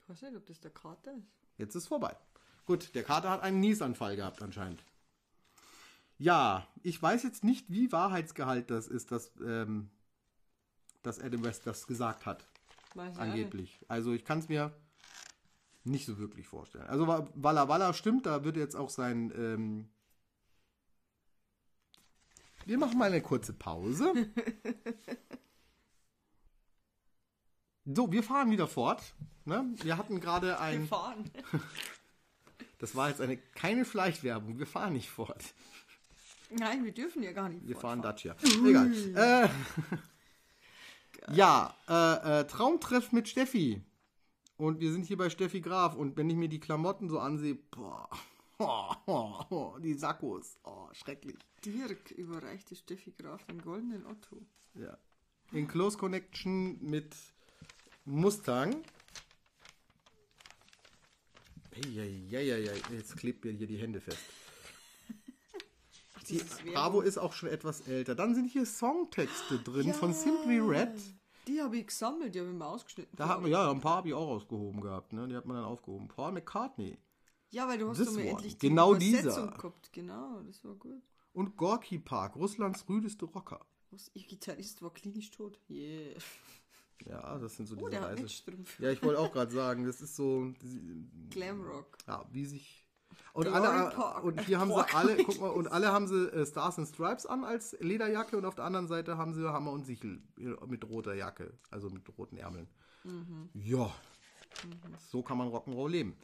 [SPEAKER 2] Ich weiß nicht, ob das der Kater ist.
[SPEAKER 1] Jetzt ist vorbei. Gut, der Kater hat einen Niesanfall gehabt anscheinend. Ja, ich weiß jetzt nicht, wie Wahrheitsgehalt das ist, dass, ähm, dass Adam West das gesagt hat. Angeblich. Also ich kann es mir nicht so wirklich vorstellen. Also Wa- Walla Walla stimmt, da wird jetzt auch sein... Ähm wir machen mal eine kurze Pause. So, wir fahren wieder fort. Ne? Wir hatten gerade
[SPEAKER 2] Wir
[SPEAKER 1] ein...
[SPEAKER 2] fahren.
[SPEAKER 1] Das war jetzt eine keine Fleischwerbung. Wir fahren nicht fort.
[SPEAKER 2] Nein, wir dürfen ja gar nicht.
[SPEAKER 1] Wir fahren. Dacia. Egal. Äh, ja, äh, äh, Traumtreff mit Steffi. Und wir sind hier bei Steffi Graf. Und wenn ich mir die Klamotten so ansehe, boah, oh, oh, oh, die Sakkos, oh, schrecklich.
[SPEAKER 2] Dirk überreichte Steffi Graf den goldenen Otto.
[SPEAKER 1] Ja. In Close Connection mit Mustang. Eieieiei, jetzt klebt mir hier die Hände fest. Die. Bravo ist auch schon etwas älter. Dann sind hier Songtexte drin von Simply Red.
[SPEAKER 2] Die habe ich gesammelt, die habe ich mal ausgeschnitten.
[SPEAKER 1] Da hat man, ja, ein paar habe ich auch ausgehoben gehabt, ne? Die hat man dann aufgehoben. Paul McCartney
[SPEAKER 2] ja, weil du hast
[SPEAKER 1] This
[SPEAKER 2] doch mir endlich die
[SPEAKER 1] Genau
[SPEAKER 2] Übersetzung
[SPEAKER 1] dieser.
[SPEAKER 2] gehabt. Genau, das war gut.
[SPEAKER 1] und Gorky Park, Russlands rüdeste Rocker.
[SPEAKER 2] Was, ihr Gitarrist war klinisch tot. Yeah.
[SPEAKER 1] Ja, das sind so
[SPEAKER 2] Oh,
[SPEAKER 1] diese Reise. Ja, ich wollte auch gerade sagen, das ist so,
[SPEAKER 2] Glamrock.
[SPEAKER 1] ja, wie sich und
[SPEAKER 2] Glory
[SPEAKER 1] alle und hier haben sie alle, guck mal, und alle haben sie äh, Stars and Stripes an als Lederjacke und auf der anderen Seite haben sie Hammer und Sichel äh, mit roter Jacke, also mit roten Ärmeln.
[SPEAKER 2] Mhm.
[SPEAKER 1] Ja, so kann man Rock'n'Roll leben.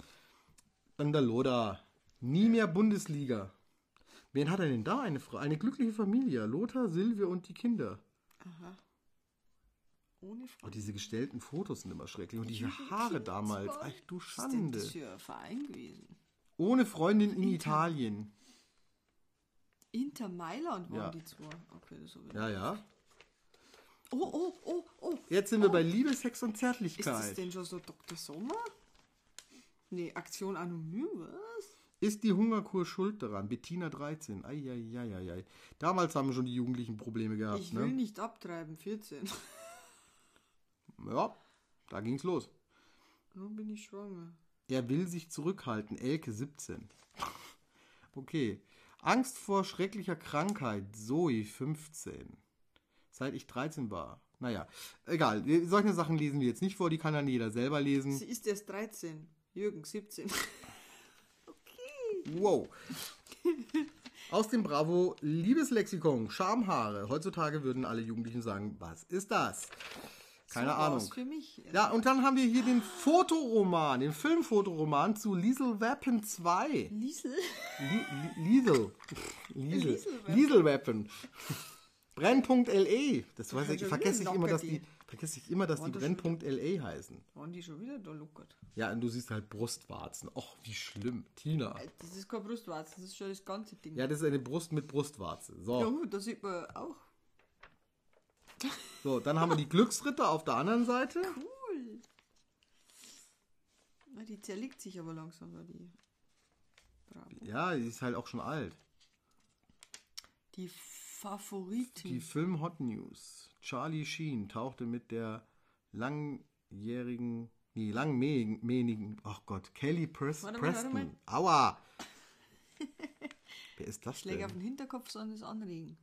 [SPEAKER 1] Dann der Lothar, nie mehr Bundesliga. Wen hat er denn da? Eine Frau, eine glückliche Familie. Lothar, Silvia und die Kinder.
[SPEAKER 2] Aha. Ohne
[SPEAKER 1] Oh,
[SPEAKER 2] Frage.
[SPEAKER 1] diese gestellten Fotos sind immer schrecklich. Und diese Haare damals. Ach du
[SPEAKER 2] ist
[SPEAKER 1] Schande.
[SPEAKER 2] das für ein Verein gewesen?
[SPEAKER 1] Ohne Freundin in Italien.
[SPEAKER 2] Inter Mailand waren
[SPEAKER 1] Ja.
[SPEAKER 2] die zwei. Okay, das habe ich
[SPEAKER 1] Ja, ja.
[SPEAKER 2] Oh, oh, oh, oh.
[SPEAKER 1] Jetzt sind wir bei Liebe, Sex und
[SPEAKER 2] Ist das
[SPEAKER 1] Zärtlichkeit.
[SPEAKER 2] denn schon so Dr. Sommer? Nee, Aktion Anonym, was?
[SPEAKER 1] Ist die Hungerkur schuld daran? Bettina 13. Eieieiei. Damals haben schon die Jugendlichen Probleme gehabt.
[SPEAKER 2] Ich will
[SPEAKER 1] Ne?
[SPEAKER 2] nicht abtreiben, 14.
[SPEAKER 1] Ja, da ging's los.
[SPEAKER 2] Nun bin ich schwanger.
[SPEAKER 1] Er will sich zurückhalten. Elke 17. Okay. Angst vor schrecklicher Krankheit. Zoe 15. Seit ich 13 war. Naja, egal. Solche Sachen lesen wir jetzt nicht vor. Die kann dann jeder selber lesen.
[SPEAKER 2] Sie ist erst 13. Jürgen 17.
[SPEAKER 1] Wow. Aus dem Bravo Liebeslexikon. Schamhaare. Heutzutage würden alle Jugendlichen sagen, was ist das? Keine
[SPEAKER 2] so
[SPEAKER 1] Ahnung.
[SPEAKER 2] für mich.
[SPEAKER 1] Ja, und dann haben wir hier den Fotoroman, den Filmfotoroman zu Liesel Weapon 2.
[SPEAKER 2] Liesel?
[SPEAKER 1] Li- Li- Liesel. Liesel.
[SPEAKER 2] Liesel Weapon.
[SPEAKER 1] Liesel Weapon. Brennpunkt.le. Das weiß ich, vergesse ich immer, dass die, vergesse ich immer, dass die
[SPEAKER 2] schon
[SPEAKER 1] Brennpunkt.le heißen.
[SPEAKER 2] Waren die schon wieder da lockert?
[SPEAKER 1] Ja, und du siehst halt Brustwarzen. Och, wie schlimm. Tina.
[SPEAKER 2] Das ist kein Brustwarzen, das ist schon das ganze Ding.
[SPEAKER 1] Ja, das ist eine Brust mit Brustwarze. So.
[SPEAKER 2] Ja, da sieht man auch.
[SPEAKER 1] So, dann haben wir die Glücksritter auf der anderen Seite.
[SPEAKER 2] Cool. Na, die zerlegt sich aber langsam, weil die. Bravo.
[SPEAKER 1] Ja, die ist halt auch schon alt.
[SPEAKER 2] Die Favoritin.
[SPEAKER 1] Die Film Hot News. Charlie Sheen tauchte mit der langjährigen, nee, langmähnigen, ach Gott, Kelly Pres
[SPEAKER 2] Warte mal, warte
[SPEAKER 1] Preston. Aua! Wer ist das
[SPEAKER 2] Schläge auf
[SPEAKER 1] denn?
[SPEAKER 2] den Hinterkopf sollen das anregen.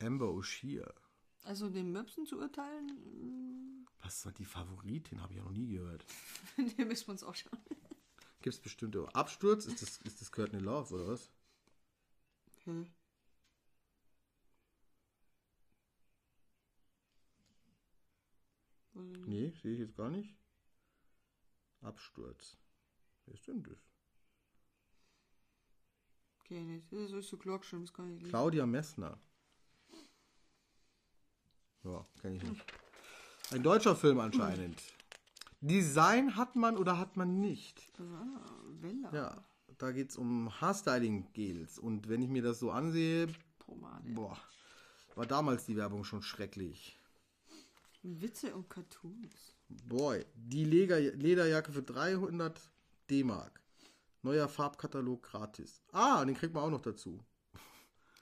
[SPEAKER 1] Amber O'Shea.
[SPEAKER 2] Also den Möpsen zu urteilen,
[SPEAKER 1] Was war die Favoritin? Habe ich ja noch nie gehört.
[SPEAKER 2] mm, den müssen wir uns anschauen.
[SPEAKER 1] Gibt es bestimmte Absturz? Ist das, ist das Courtney Love oder was?
[SPEAKER 2] Hm.
[SPEAKER 1] Nee, sehe ich jetzt gar nicht. Absturz. Wer ist denn das?
[SPEAKER 2] Okay, nicht. Das ist so geschrieben, das kann ich nicht.
[SPEAKER 1] Claudia Messner. Ja, kenne ich nicht. Ein deutscher Film anscheinend. Design hat man oder hat man nicht?
[SPEAKER 2] Ah, Wella.
[SPEAKER 1] Ja, da geht es um Haarstyling-Gels. Und wenn ich mir das so ansehe,
[SPEAKER 2] Pomade.
[SPEAKER 1] boah. war damals die Werbung schon schrecklich.
[SPEAKER 2] Witze und Cartoons.
[SPEAKER 1] Boy, die Leder Lederjacke für 300 D-Mark. Neuer Farbkatalog gratis. Ah, den kriegt man auch noch dazu.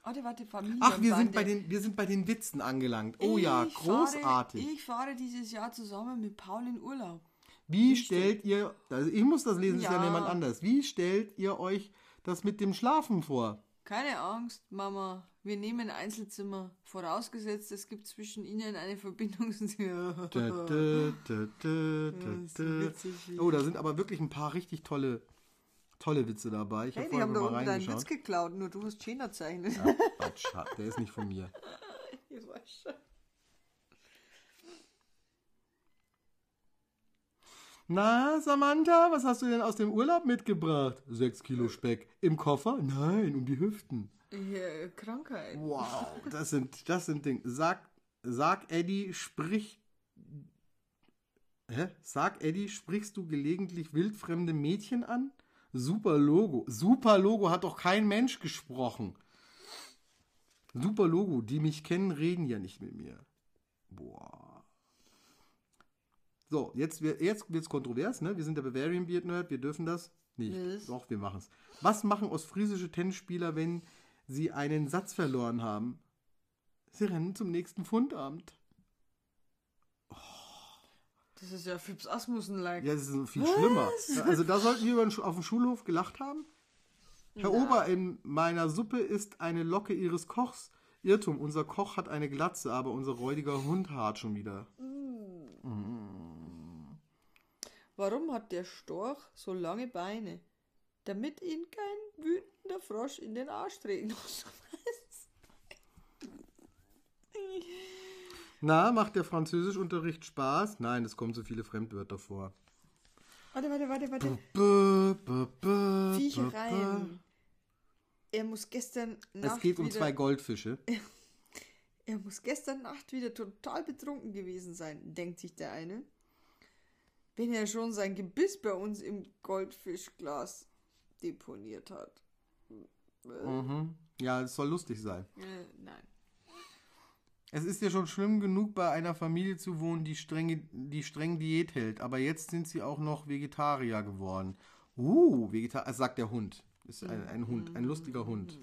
[SPEAKER 2] Warte, warte, Familie.
[SPEAKER 1] Ach, wir sind, bei den, wir sind bei den Witzen angelangt. Oh ja, großartig.
[SPEAKER 2] Fahre, ich fahre dieses Jahr zusammen mit Paul in Urlaub.
[SPEAKER 1] Wie stellt ihr, also ich muss das lesen, ist ja
[SPEAKER 2] Ja.
[SPEAKER 1] niemand anders. Wie stellt ihr euch das mit dem Schlafen vor?
[SPEAKER 2] Keine Angst, Mama. Wir nehmen ein Einzelzimmer. Vorausgesetzt, es gibt zwischen ihnen eine Verbindung.
[SPEAKER 1] Oh, da sind aber wirklich ein paar richtig tolle, tolle Witze dabei. Ich
[SPEAKER 2] Hey,
[SPEAKER 1] habe
[SPEAKER 2] die haben da unten deinen Witz geklaut, nur du hast China zeichnet.
[SPEAKER 1] Ja, Quatsch, der ist nicht von mir.
[SPEAKER 2] Ich weiß schon.
[SPEAKER 1] Na, Samantha, was hast du denn aus dem Urlaub mitgebracht? Sechs Kilo Speck. Im Koffer? Nein, um die Hüften.
[SPEAKER 2] Ja, Krankheit.
[SPEAKER 1] Wow, das sind, das sind Dinge. Sag, sag Eddie, sprich. Hä? Sag Eddie, sprichst du gelegentlich wildfremde Mädchen an? Super Logo. Super Logo hat doch kein Mensch gesprochen. Super Logo. Die mich kennen, reden ja nicht mit mir. Boah. So, jetzt, jetzt wird es kontrovers, ne? Wir sind der Bavarian Beard Nerd, wir dürfen das nicht.
[SPEAKER 2] Was?
[SPEAKER 1] Doch, wir machen es. Was machen ostfriesische Tennisspieler, wenn sie einen Satz verloren haben? Sie rennen zum nächsten Fundabend.
[SPEAKER 2] Das ist ja Fips Asmussen-like.
[SPEAKER 1] Ja, das ist viel schlimmer. Also da sollten wir auf dem Schulhof gelacht haben. Herr Ober, in meiner Suppe ist eine Locke Ihres Kochs. Irrtum, unser Koch hat eine Glatze, aber unser räudiger Hund hart schon wieder.
[SPEAKER 2] Warum hat der Storch so lange Beine? Damit ihn kein wütender Frosch in den Arsch treten muss.
[SPEAKER 1] Na, macht der Französischunterricht Spaß? Nein, es kommen so viele Fremdwörter vor.
[SPEAKER 2] warte, warte, warte, warte.
[SPEAKER 1] Bö.
[SPEAKER 2] Viechereien. Er muss gestern Nacht
[SPEAKER 1] Es geht um
[SPEAKER 2] wieder,
[SPEAKER 1] zwei Goldfische.
[SPEAKER 2] Er muss gestern Nacht wieder total betrunken gewesen sein, denkt sich der eine. Wenn er schon sein Gebiss bei uns im Goldfischglas deponiert hat.
[SPEAKER 1] Mhm. Ja, es soll lustig sein.
[SPEAKER 2] Äh, nein.
[SPEAKER 1] Es ist ja schon schlimm genug, bei einer Familie zu wohnen, die, strenge, die streng Diät hält. Aber jetzt sind sie auch noch Vegetarier geworden. Uh, Vegetarier, sagt der Hund. Ist ein, ein Hund, ein lustiger Hund.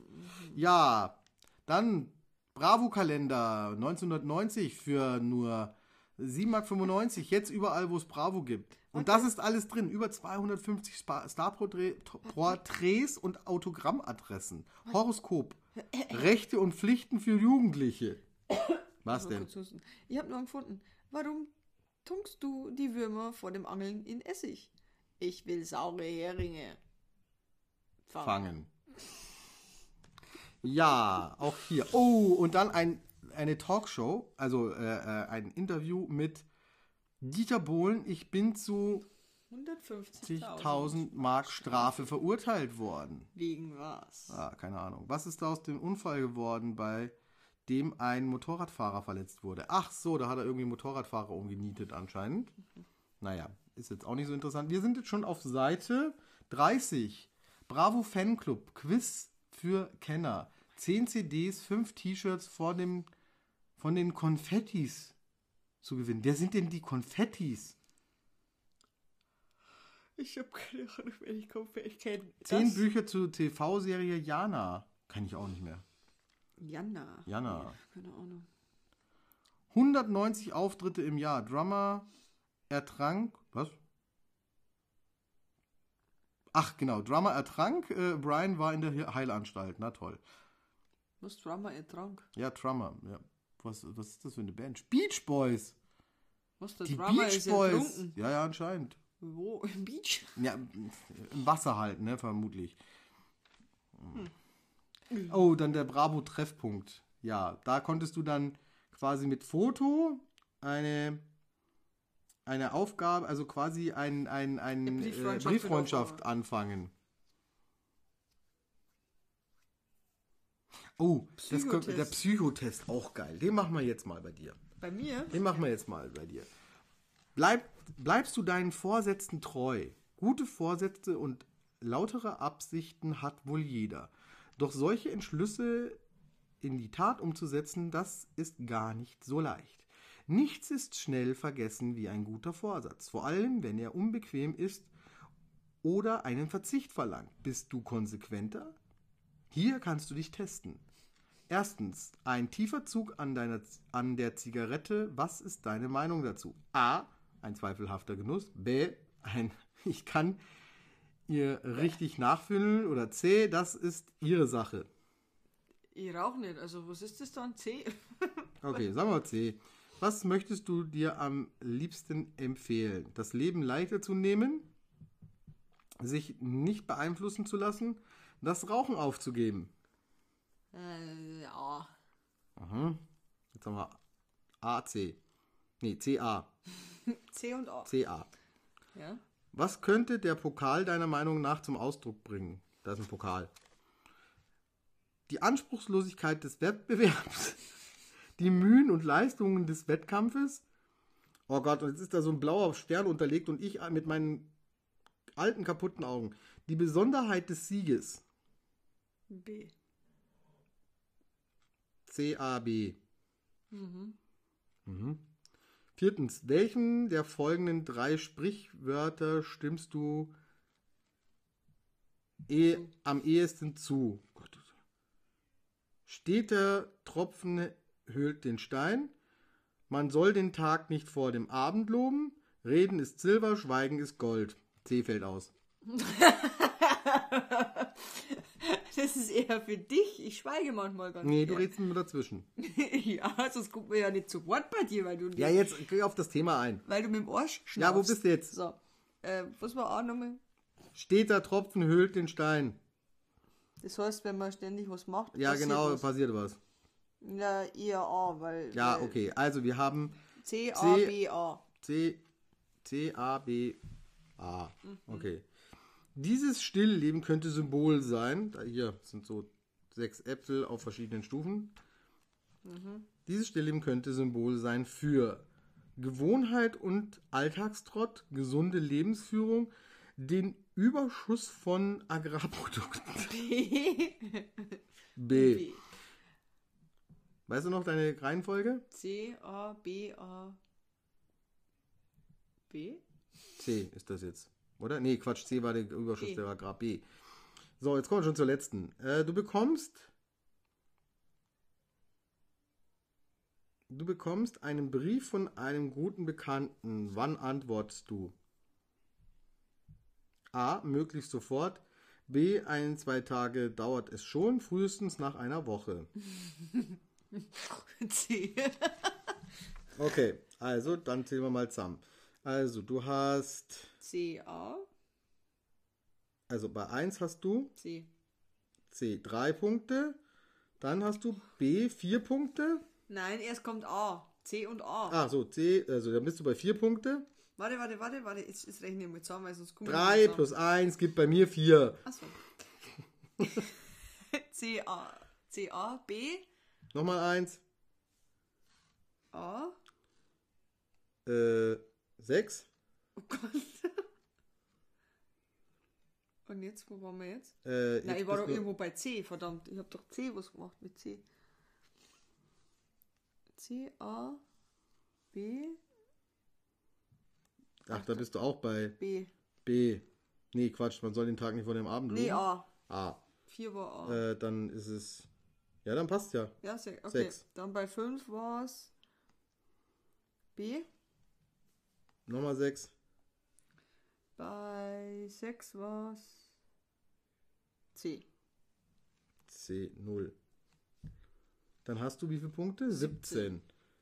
[SPEAKER 1] Ja, dann Bravo-Kalender 1990 für nur 7,95 Mark. Jetzt überall, wo es Bravo gibt. Und das ist alles drin. Über 250 Spa- Star-Porträts und Autogrammadressen. Horoskop. Rechte und Pflichten für Jugendliche. Was denn?
[SPEAKER 2] Ich habe einen gefunden. Warum tunkst du die Würmer vor dem Angeln in Essig? Ich will saure Heringe.
[SPEAKER 1] Fangen. Ja, auch hier. Oh, und dann ein, eine Talkshow, also äh, äh, ein Interview mit Dieter Bohlen. Ich bin zu
[SPEAKER 2] 150.000.
[SPEAKER 1] 10.000 Mark Strafe verurteilt worden.
[SPEAKER 2] Wegen was?
[SPEAKER 1] Ah, keine Ahnung. Was ist da aus dem Unfall geworden, bei dem ein Motorradfahrer verletzt wurde? Ach so, da hat er irgendwie einen Motorradfahrer umgenietet anscheinend. Naja, ist jetzt auch nicht so interessant. Wir sind jetzt schon auf Seite 30. Bravo Fanclub, Quiz für Kenner. 10 CDs, 5 T-Shirts vor dem, von den Konfettis zu gewinnen. Wer sind denn die Konfettis?
[SPEAKER 2] Ich habe keine Ahnung, wer ich komme. Ich kenne
[SPEAKER 1] 10 Bücher zur TV-Serie Jana. Kann ich auch nicht mehr.
[SPEAKER 2] Jana.
[SPEAKER 1] Jana.
[SPEAKER 2] Keine Ahnung.
[SPEAKER 1] 190 Auftritte im Jahr. Drummer ertrank. Was? Ach, genau. Drummer ertrank. Äh, Brian war in der He- Heilanstalt. Na toll.
[SPEAKER 2] Was Drummer ertrank?
[SPEAKER 1] Ja, Drummer. Ja. Was, was ist das für eine Band? Beach Boys.
[SPEAKER 2] Was der
[SPEAKER 1] Die
[SPEAKER 2] Drummer
[SPEAKER 1] Beach Boys. Ja, ja, anscheinend.
[SPEAKER 2] Wo? Im Beach?
[SPEAKER 1] Ja, im Wasser halt, ne, vermutlich. Oh, dann der Bravo-Treffpunkt. Ja, da konntest du dann quasi mit Foto eine, eine Aufgabe, also quasi ein, ein, ein,
[SPEAKER 2] Eine
[SPEAKER 1] äh,
[SPEAKER 2] Brieffreundschaft
[SPEAKER 1] Brieffreundschaft anfangen. Oh, das kommt, der
[SPEAKER 2] Psychotest.
[SPEAKER 1] Psychotest, auch geil. Den machen wir jetzt mal bei dir.
[SPEAKER 2] Bei mir?
[SPEAKER 1] Den machen wir jetzt mal bei dir. Bleib, bleibst du deinen Vorsätzen treu? Gute Vorsätze und lautere Absichten hat wohl jeder. Doch solche Entschlüsse in die Tat umzusetzen, das ist gar nicht so leicht. Nichts ist schnell vergessen wie ein guter Vorsatz, vor allem wenn er unbequem ist oder einen Verzicht verlangt. Bist du konsequenter? Hier kannst du dich testen. Erstens, ein tiefer Zug an, deiner, an der Zigarette. Was ist deine Meinung dazu? A. Ein zweifelhafter Genuss. B. Ein Ich kann ihr richtig nachfühlen. Oder C. Das ist ihre Sache.
[SPEAKER 2] Ich rauche nicht, also was ist das dann? C?
[SPEAKER 1] Okay, sagen wir C. Was möchtest du dir am liebsten empfehlen? Das Leben leichter zu nehmen? Sich nicht beeinflussen zu lassen? Das Rauchen aufzugeben?
[SPEAKER 2] äh, ja.
[SPEAKER 1] Aha. Jetzt haben wir A, C. Nee, CA.
[SPEAKER 2] C und A.
[SPEAKER 1] CA.
[SPEAKER 2] Ja.
[SPEAKER 1] Was könnte der Pokal deiner Meinung nach zum Ausdruck bringen? Das ist ein Pokal. Die Anspruchslosigkeit des Wettbewerbs, die Mühen und Leistungen des Wettkampfes. Oh Gott, und jetzt ist da so ein blauer Stern unterlegt und ich mit meinen alten kaputten Augen. Die Besonderheit des Sieges.
[SPEAKER 2] B.
[SPEAKER 1] CAB. Mhm. Viertens, welchen der folgenden drei Sprichwörter stimmst du eh, am ehesten zu? Steter Tropfen höhlt den Stein. Man soll den Tag nicht vor dem Abend loben. Reden ist Silber, Schweigen ist Gold. C fällt aus.
[SPEAKER 2] Das ist eher für dich. Ich schweige manchmal ganz
[SPEAKER 1] Nee, du redest mir dazwischen.
[SPEAKER 2] ja, sonst guckt mir ja nicht zu Wort bei dir, weil du,
[SPEAKER 1] Ja, jetzt geh auf das Thema ein.
[SPEAKER 2] weil du mit dem Arsch schnaufst.
[SPEAKER 1] Ja, wo bist du jetzt?
[SPEAKER 2] So. Äh, was war auch nochmal?
[SPEAKER 1] Steter Tropfen höhlt den Stein.
[SPEAKER 2] Das heißt, wenn man ständig was macht.
[SPEAKER 1] Ja, genau,
[SPEAKER 2] Was.
[SPEAKER 1] passiert was.
[SPEAKER 2] Ja, eher A, weil.
[SPEAKER 1] Ja,
[SPEAKER 2] weil
[SPEAKER 1] okay. Also wir haben
[SPEAKER 2] C, A,
[SPEAKER 1] C-. C, C, A, B, A. Okay. Dieses Stillleben könnte Symbol sein. Hier sind so sechs Äpfel auf verschiedenen Stufen. Dieses Stillleben könnte Symbol sein für Gewohnheit und Alltagstrott, gesunde Lebensführung, den Überschuss von Agrarprodukten.
[SPEAKER 2] B.
[SPEAKER 1] B.
[SPEAKER 2] B.
[SPEAKER 1] Weißt du noch deine Reihenfolge?
[SPEAKER 2] C, A, B, A. B?
[SPEAKER 1] C ist das jetzt. Oder? Nee, Quatsch, C war der Überschuss,
[SPEAKER 2] B.
[SPEAKER 1] der war Grab B. So, jetzt kommen wir schon zur letzten. Äh, du bekommst. Du bekommst einen Brief von einem guten Bekannten. Wann antwortest du? A. Möglichst sofort. B. Ein, zwei Tage dauert es schon, frühestens nach einer Woche.
[SPEAKER 2] C.
[SPEAKER 1] Okay, also dann zählen wir mal zusammen. Also, du hast.
[SPEAKER 2] C, A.
[SPEAKER 1] Also bei 1 hast du
[SPEAKER 2] C.
[SPEAKER 1] C drei Punkte. Dann hast du B vier Punkte.
[SPEAKER 2] Nein, erst kommt A. C und A.
[SPEAKER 1] Ah, so, C, also dann bist du bei vier Punkte.
[SPEAKER 2] Warte, warte, warte, warte. Jetzt, jetzt rechne ich mal zusammen, weil sonst kommen
[SPEAKER 1] 3 plus 1 gibt bei mir 4.
[SPEAKER 2] Achso. C, A. C, A, B,
[SPEAKER 1] Nochmal 1.
[SPEAKER 2] A.
[SPEAKER 1] Äh, 6.
[SPEAKER 2] Oh Gott. Und jetzt, wo waren wir jetzt?
[SPEAKER 1] Äh,
[SPEAKER 2] Nein,
[SPEAKER 1] jetzt
[SPEAKER 2] ich war doch irgendwo bei C, verdammt. Ich habe doch C was gemacht mit C. C, A, B,
[SPEAKER 1] Ach, da bist du auch bei
[SPEAKER 2] B.
[SPEAKER 1] B. Nee, Quatsch, man soll den Tag nicht vor dem Abend
[SPEAKER 2] Nee,
[SPEAKER 1] loben.
[SPEAKER 2] A.
[SPEAKER 1] A.
[SPEAKER 2] 4 war A.
[SPEAKER 1] Äh, dann ist es. Ja, dann passt ja.
[SPEAKER 2] ja, se okay.
[SPEAKER 1] sechs.
[SPEAKER 2] Dann bei 5 war es B.
[SPEAKER 1] Nochmal 6.
[SPEAKER 2] Bei 6 war es C.
[SPEAKER 1] C, 0. Dann hast du wie viele Punkte? 17.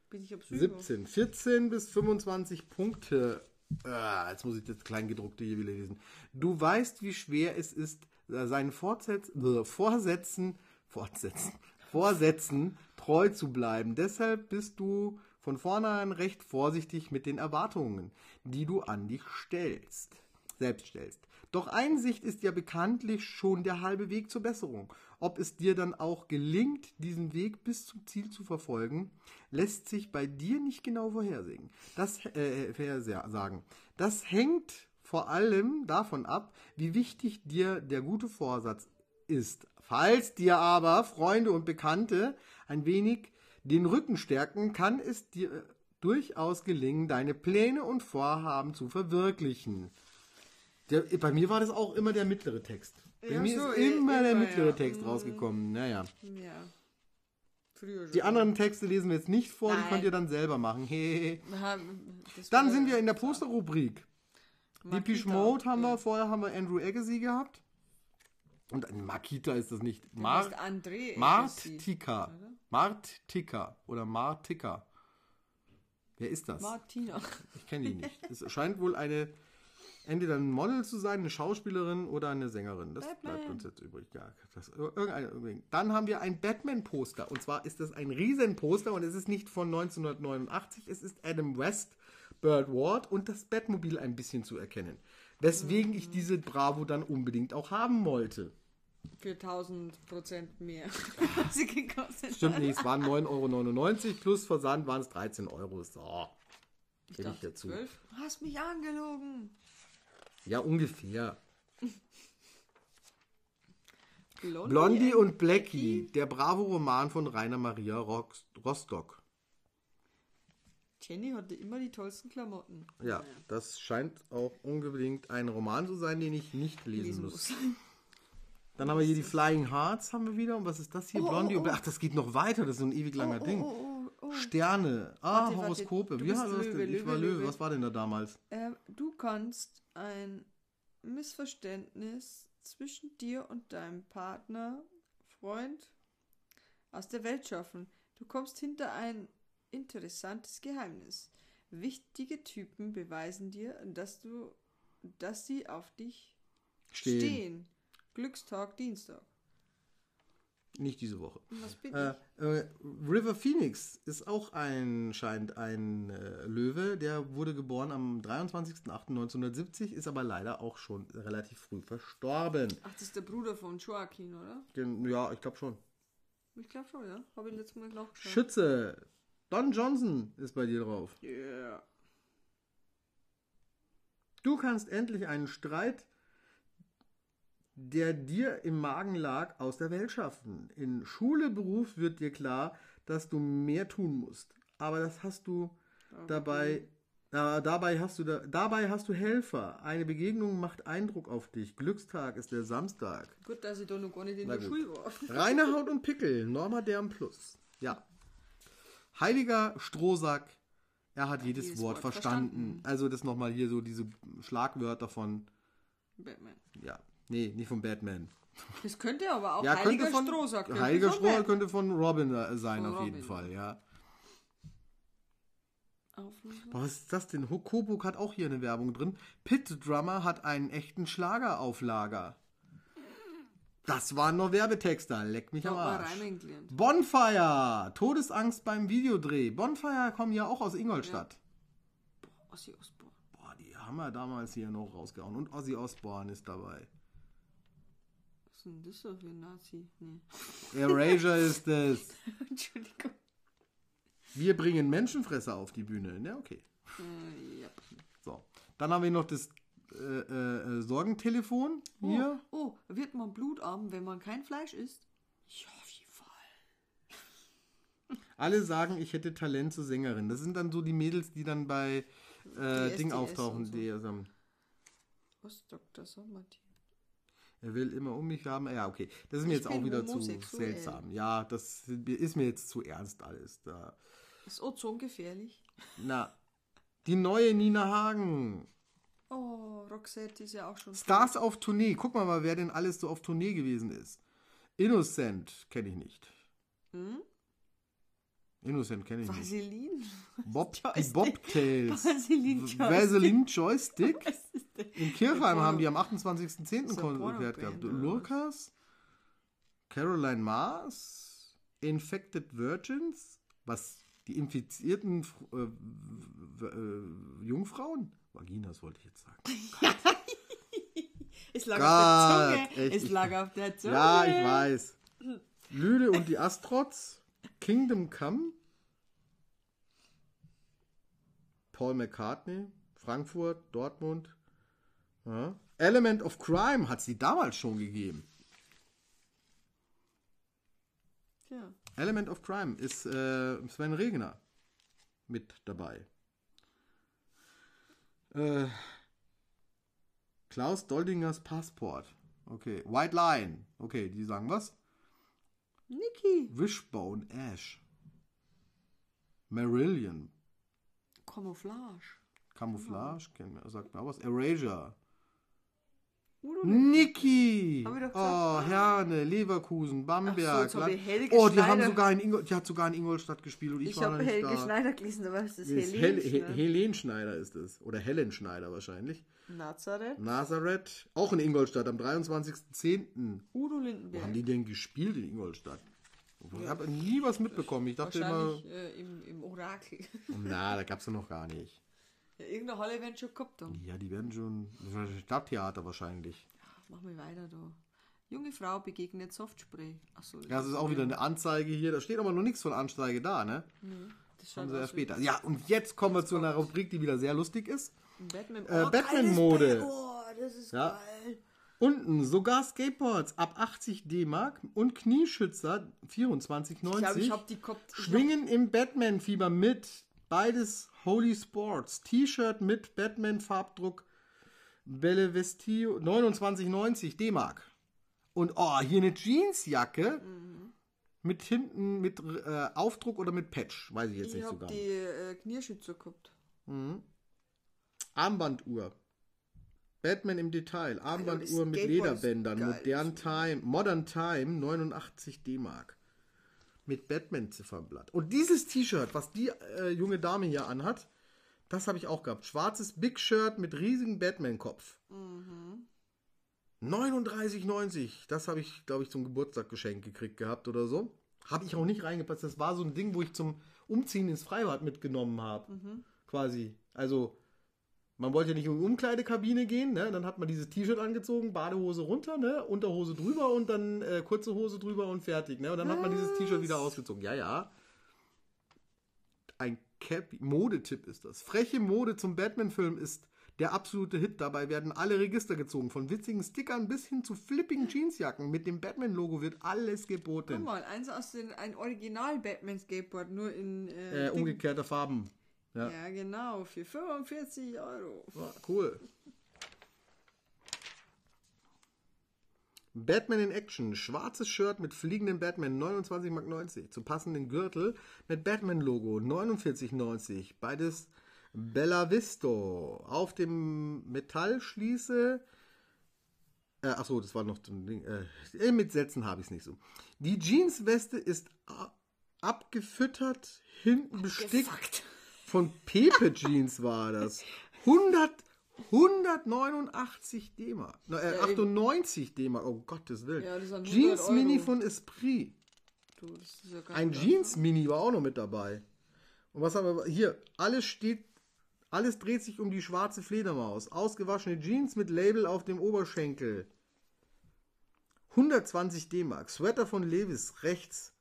[SPEAKER 2] Bin ich absurd?
[SPEAKER 1] 17. 14 bis 25 Punkte. Ah, jetzt muss ich das Kleingedruckte hier wieder lesen. Du weißt, wie schwer es ist, seinen Fortsetz, äh, Vorsätzen, Fortsetzen, Vorsätzen treu zu bleiben. Deshalb bist du von vornherein recht vorsichtig mit den Erwartungen, die du an dich stellst, selbst stellst. Doch Einsicht ist ja bekanntlich schon der halbe Weg zur Besserung. Ob es dir dann auch gelingt, diesen Weg bis zum Ziel zu verfolgen, lässt sich bei dir nicht genau vorhersehen. Das äh. Das hängt vor allem davon ab, wie wichtig dir der gute Vorsatz ist. Falls dir aber Freunde und Bekannte ein wenig den Rücken stärken, kann es dir durchaus gelingen, deine Pläne und Vorhaben zu verwirklichen. Der, bei mir war das auch immer der mittlere Text. Bei
[SPEAKER 2] Ja,
[SPEAKER 1] mir
[SPEAKER 2] so,
[SPEAKER 1] ist
[SPEAKER 2] eh,
[SPEAKER 1] immer der
[SPEAKER 2] immer,
[SPEAKER 1] mittlere
[SPEAKER 2] ja.
[SPEAKER 1] Text
[SPEAKER 2] Mhm.
[SPEAKER 1] rausgekommen. Naja.
[SPEAKER 2] Ja.
[SPEAKER 1] Die anderen Texte lesen wir jetzt nicht vor, die
[SPEAKER 2] Nein.
[SPEAKER 1] könnt ihr dann selber machen. Dann sind wir in der Posterrubrik. Depeche. Mode haben wir, vorher haben wir Andrew Agassi gehabt. Und ein Makita ist das nicht. Mar
[SPEAKER 2] André Agassi,
[SPEAKER 1] Martika. Martika oder Martika. Wer ist das?
[SPEAKER 2] Martina.
[SPEAKER 1] Ich kenne die nicht. Es scheint wohl eine entweder ein Model zu sein, eine Schauspielerin oder eine Sängerin. Das
[SPEAKER 2] Batman.
[SPEAKER 1] bleibt uns jetzt übrig. Ja, das, irgendeine, irgendeine. Dann haben wir ein Batman-Poster. Und zwar ist das ein Riesenposter und es ist nicht von 1989. Es ist Adam West, Bird Ward und das Batmobil ein bisschen zu erkennen. Weswegen ich diese Bravo dann unbedingt auch haben wollte.
[SPEAKER 2] Für 1000 Prozent mehr. Sie gekostet.
[SPEAKER 1] Stimmt nicht, es waren 9,99 Euro plus Versand waren es 13 Euro. So.
[SPEAKER 2] Ich
[SPEAKER 1] Gebe ich dazu.
[SPEAKER 2] 12. Du hast mich angelogen.
[SPEAKER 1] Ja, ungefähr.
[SPEAKER 2] Blondie,
[SPEAKER 1] Blondie und Blackie, der Bravo-Roman von Rainer Maria Rostock.
[SPEAKER 2] Jenny hatte immer die tollsten Klamotten.
[SPEAKER 1] Ja, das scheint auch unbedingt ein Roman zu sein, den ich nicht lesen,
[SPEAKER 2] Lesen
[SPEAKER 1] muss.
[SPEAKER 2] muss.
[SPEAKER 1] Dann haben wir hier die Flying Hearts, haben wir wieder. Und was ist das hier?
[SPEAKER 2] Oh,
[SPEAKER 1] Blondie
[SPEAKER 2] oh,
[SPEAKER 1] und Bla- Ach, das geht noch weiter. Das ist so ein ewig langer
[SPEAKER 2] Oh,
[SPEAKER 1] Ding.
[SPEAKER 2] oh, oh, oh, oh.
[SPEAKER 1] Sterne. Ah,
[SPEAKER 2] Warte, warte.
[SPEAKER 1] Horoskope.
[SPEAKER 2] Du
[SPEAKER 1] Wie
[SPEAKER 2] bist
[SPEAKER 1] heißt das
[SPEAKER 2] Löwe,
[SPEAKER 1] denn? Ich
[SPEAKER 2] Löwe,
[SPEAKER 1] war Löwe.
[SPEAKER 2] Löwe.
[SPEAKER 1] Was war denn da damals?
[SPEAKER 2] Ähm, du kannst ein Missverständnis zwischen dir und deinem Partner, Freund aus der Welt schaffen. Du kommst hinter ein interessantes Geheimnis. Wichtige Typen beweisen dir, dass du, dass sie auf dich
[SPEAKER 1] Stehen.
[SPEAKER 2] stehen. Glückstag Dienstag.
[SPEAKER 1] Nicht diese Woche.
[SPEAKER 2] Was bin
[SPEAKER 1] Äh,
[SPEAKER 2] ich?
[SPEAKER 1] äh, River Phoenix ist auch ein, scheint ein äh, Löwe. Der wurde geboren am 23.08.1970, ist aber leider auch schon relativ früh verstorben.
[SPEAKER 2] Ach, das ist der Bruder von Joaquin, oder?
[SPEAKER 1] Gen- Ja, ich glaube schon.
[SPEAKER 2] Ich glaube schon, ja. Habe ich letztes Mal nachgeschaut.
[SPEAKER 1] Schütze. Don Johnson ist bei dir drauf.
[SPEAKER 2] Yeah.
[SPEAKER 1] Du kannst endlich einen Streit, der dir im Magen lag, aus der Welt schaffen. In Schule, Beruf wird dir klar, dass du mehr tun musst. Aber das hast du dabei. Äh, dabei, hast du da, dabei hast du Helfer. Eine Begegnung macht Eindruck auf dich. Glückstag ist der Samstag.
[SPEAKER 2] Gut, dass ich da noch gar nicht in der. Schule war.
[SPEAKER 1] Reine Haut und Pickel, Norma Derm Plus. Ja. Heiliger Strohsack, er hat jedes,
[SPEAKER 2] jedes
[SPEAKER 1] Wort,
[SPEAKER 2] Wort
[SPEAKER 1] verstanden.
[SPEAKER 2] verstanden.
[SPEAKER 1] Also das nochmal hier so diese Schlagwörter von,
[SPEAKER 2] Batman.
[SPEAKER 1] ja, nee, nicht von Batman.
[SPEAKER 2] Das könnte aber auch
[SPEAKER 1] Ja,
[SPEAKER 2] Heiliger
[SPEAKER 1] könnte von,
[SPEAKER 2] Strohsack. könnte
[SPEAKER 1] Heiliger
[SPEAKER 2] von
[SPEAKER 1] Strohsack könnte von Robin äh, sein,
[SPEAKER 2] Von
[SPEAKER 1] auf jeden. Fall, ja. Boah, was ist das denn? Hokobuk hat auch hier eine Werbung drin. Pit Drummer hat einen echten Schlager auf Lager. Das waren nur Werbetexter, leck mich am Arsch. Bonfire, Todesangst beim Videodreh. Bonfire kommen ja auch aus Ingolstadt.
[SPEAKER 2] Ossi Osbourne.
[SPEAKER 1] Boah, die haben wir damals hier noch rausgehauen. Und Ozzy Osbourne ist dabei.
[SPEAKER 2] Was ist denn das für ein Nazi? Nee.
[SPEAKER 1] Erasure ist es.
[SPEAKER 2] Entschuldigung.
[SPEAKER 1] Wir bringen Menschenfresser auf die Bühne. Ja, okay.
[SPEAKER 2] Äh, ja.
[SPEAKER 1] So. Dann haben wir noch das äh, äh, Sorgentelefon
[SPEAKER 2] Oh,
[SPEAKER 1] hier.
[SPEAKER 2] oh, wird man blutarm, wenn man kein Fleisch isst? Ja, auf jeden Fall.
[SPEAKER 1] Alle sagen, ich hätte Talent zur Sängerin. Das sind dann so die Mädels, die dann bei äh, Ding auftauchen.
[SPEAKER 2] so.
[SPEAKER 1] Die, ähm,
[SPEAKER 2] Was, Dr. Sommertier?
[SPEAKER 1] Er will immer um mich haben. Ja, okay. Das ist mir
[SPEAKER 2] Ich
[SPEAKER 1] jetzt auch wieder zu seltsam. Ja, das ist mir jetzt zu ernst alles. Da.
[SPEAKER 2] Ist Ozon gefährlich?
[SPEAKER 1] Na, die neue Nina Hagen.
[SPEAKER 2] Oh, Roxette ist ja auch schon.
[SPEAKER 1] Stars auf Tournee. Guck mal mal, wer denn alles so auf Tournee gewesen ist. Innocent kenne ich nicht.
[SPEAKER 2] Hm?
[SPEAKER 1] Innocent kenne ich nicht.
[SPEAKER 2] Vaseline?
[SPEAKER 1] Bob, die
[SPEAKER 2] Joystick.
[SPEAKER 1] Bobtails.
[SPEAKER 2] Vaseline Joystick.
[SPEAKER 1] Vaseline Joystick. In Kirchheim haben die am 28.10.
[SPEAKER 2] So
[SPEAKER 1] Konzert gehabt. Lukas, Caroline Mars, Infected Virgins, was die infizierten äh, äh, Jungfrauen? Vaginas wollte ich jetzt sagen.
[SPEAKER 2] Es lag
[SPEAKER 1] Gott,
[SPEAKER 2] auf der Zunge.
[SPEAKER 1] echt,
[SPEAKER 2] es
[SPEAKER 1] ich-
[SPEAKER 2] lag auf der Zunge.
[SPEAKER 1] Ja, ich weiß. Lüde und die Astrots, Kingdom Come, Paul McCartney, Frankfurt, Dortmund. Ja. Element of Crime hat sie damals schon gegeben. Element of Crime ist äh, Sven Regner mit dabei. Äh, Klaus Doldingers Passport. Okay. White Line. Okay, die sagen was?
[SPEAKER 2] Niki.
[SPEAKER 1] Wishbone Ash. Marillion.
[SPEAKER 2] Camouflage.
[SPEAKER 1] Camouflage, kennen wir, sagt mir auch was. Erasure.
[SPEAKER 2] Udo
[SPEAKER 1] Niki!
[SPEAKER 2] Haben
[SPEAKER 1] Oh. Herne, Leverkusen, Bamberg.
[SPEAKER 2] jetzt hab ich
[SPEAKER 1] Land-
[SPEAKER 2] Helge
[SPEAKER 1] oh, die haben
[SPEAKER 2] Schneider.
[SPEAKER 1] sogar in Ingol die hat sogar in Ingolstadt gespielt und ich,
[SPEAKER 2] Ich
[SPEAKER 1] war noch
[SPEAKER 2] habe
[SPEAKER 1] nicht
[SPEAKER 2] Helge
[SPEAKER 1] da.
[SPEAKER 2] Schneider gelesen, aber es ist Helene.
[SPEAKER 1] Hel He Helen Schneider ist es. Oder Helen Schneider wahrscheinlich.
[SPEAKER 2] Nazareth.
[SPEAKER 1] Nazareth, auch in Ingolstadt am 23.10.
[SPEAKER 2] Udo
[SPEAKER 1] Wo
[SPEAKER 2] Lindenberg.
[SPEAKER 1] haben die denn gespielt in Ingolstadt? Ich habe nie was mitbekommen. Ich dachte immer,
[SPEAKER 2] äh, im, im Orakel.
[SPEAKER 1] na, da gab's ja noch gar nicht.
[SPEAKER 2] Ja, irgendeine Halle werden schon gehabt haben.
[SPEAKER 1] Ja, die werden schon, Stadttheater wahrscheinlich.
[SPEAKER 2] Ach, mach mal weiter da. Junge Frau begegnet Softspray. Achso.
[SPEAKER 1] Ja, das ist auch wieder eine Anzeige hier. Da steht aber noch nichts von Anzeige da, ne?
[SPEAKER 2] Das
[SPEAKER 1] sie ja
[SPEAKER 2] aus wie
[SPEAKER 1] später. Ja, und jetzt kommen wir zu einer Rubrik, die wieder sehr lustig ist.
[SPEAKER 2] ein Batman.
[SPEAKER 1] Äh,
[SPEAKER 2] Oh,
[SPEAKER 1] Batman-Mode.
[SPEAKER 2] geiles Bild. Oh, das ist
[SPEAKER 1] Ja.
[SPEAKER 2] geil.
[SPEAKER 1] Unten sogar Skateboards ab 80 D-Mark und Knieschützer 24,90
[SPEAKER 2] Ich glaube, ich habe die. Ich
[SPEAKER 1] schwingen im Batman-Fieber mit. Beides Holy Sports. T-Shirt mit Batman-Farbdruck Belle Vestio 29,90 D-Mark. Und oh, hier eine Jeansjacke mit hinten mit äh, Aufdruck oder mit Patch. Weiß ich jetzt
[SPEAKER 2] Ich
[SPEAKER 1] nicht so
[SPEAKER 2] habe
[SPEAKER 1] genau.
[SPEAKER 2] die äh, Knierschützer gehabt.
[SPEAKER 1] Armbanduhr. Batman im Detail. Armbanduhr mit
[SPEAKER 2] Skateboard ist
[SPEAKER 1] Lederbändern. Modern Time. Modern Time 89 D-Mark. Mit Batman-Ziffernblatt. Und dieses T-Shirt, was die äh, junge Dame hier anhat, das habe ich auch gehabt. Schwarzes Big Shirt mit riesigem Batman-Kopf. 39,90. Das habe ich, glaube ich, zum Geburtstag geschenkt gekriegt gehabt oder so. Habe ich auch nicht reingepasst. Das war so ein Ding, wo ich zum Umziehen ins Freibad mitgenommen habe. Quasi. Also, man wollte ja nicht in die Umkleidekabine gehen, ne? Dann hat man dieses T-Shirt angezogen, Badehose runter, ne? Unterhose drüber und dann äh, kurze Hose drüber und fertig, ne? Und dann hat man dieses T-Shirt wieder ausgezogen. Ja, ja. Ein Cap Modetipp ist das. Freche Mode zum Batman-Film ist der absolute Hit. Dabei werden alle Register gezogen. Von witzigen Stickern bis hin zu flippigen Jeansjacken. Mit dem Batman-Logo wird alles
[SPEAKER 2] Guck
[SPEAKER 1] geboten.
[SPEAKER 2] mal, eins aus den, ein Original Batman Skateboard, nur in äh,
[SPEAKER 1] Äh,
[SPEAKER 2] Ding-
[SPEAKER 1] umgekehrte Farben. Ja.
[SPEAKER 2] Ja, genau, für 45 Euro.
[SPEAKER 1] Ja, cool. Batman in Action. Schwarzes Shirt mit fliegendem Batman 29,90 Mark. Zu passenden Gürtel mit Batman-Logo 49,90. Beides Bella Visto. Auf dem Metallschließe. Äh, achso, das war noch so ein Ding. Äh, mit Sätzen habe ich es nicht so. Die Jeansweste ist abgefüttert, hinten bestickt. Von Pepe Jeans war das. 100, 189 D-Mark. Äh,
[SPEAKER 2] Ja, eben.
[SPEAKER 1] 98 D-Mark. Oh Gottes Willen.
[SPEAKER 2] Ja, das sind 100
[SPEAKER 1] Jeans Mini
[SPEAKER 2] Euro.
[SPEAKER 1] von Esprit.
[SPEAKER 2] Du, ja
[SPEAKER 1] Ein Jeans Mini war auch noch mit dabei. Und was haben wir hier? Alles steht, alles dreht sich um die schwarze Fledermaus. Ausgewaschene Jeans mit Label auf dem Oberschenkel. 120 D-Mark. Sweater von Levis rechts.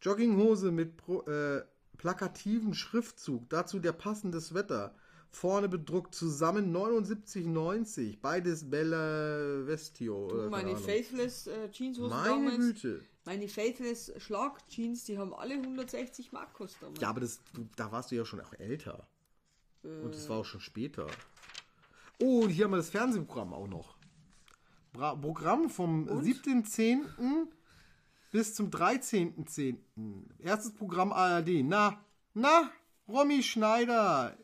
[SPEAKER 1] Jogginghose mit pro, äh, plakativen Schriftzug. Dazu der passende Sweater. Vorne bedruckt zusammen 79,90. Beides Bella Vestio.
[SPEAKER 2] Du, meine. Faithless äh, Jeanshosen
[SPEAKER 1] Meine
[SPEAKER 2] damals.
[SPEAKER 1] Güte.
[SPEAKER 2] Meine Faithless Schlag Jeans, die haben alle 160 Mark gekostet. damals.
[SPEAKER 1] Ja, aber das, da warst du ja schon auch älter. Und das war auch schon später. Oh, und hier haben wir das Fernsehprogramm auch noch. Bra Programm vom 17.10. bis zum 13.10. Erstes Programm ARD. Na, na, Romy Schneider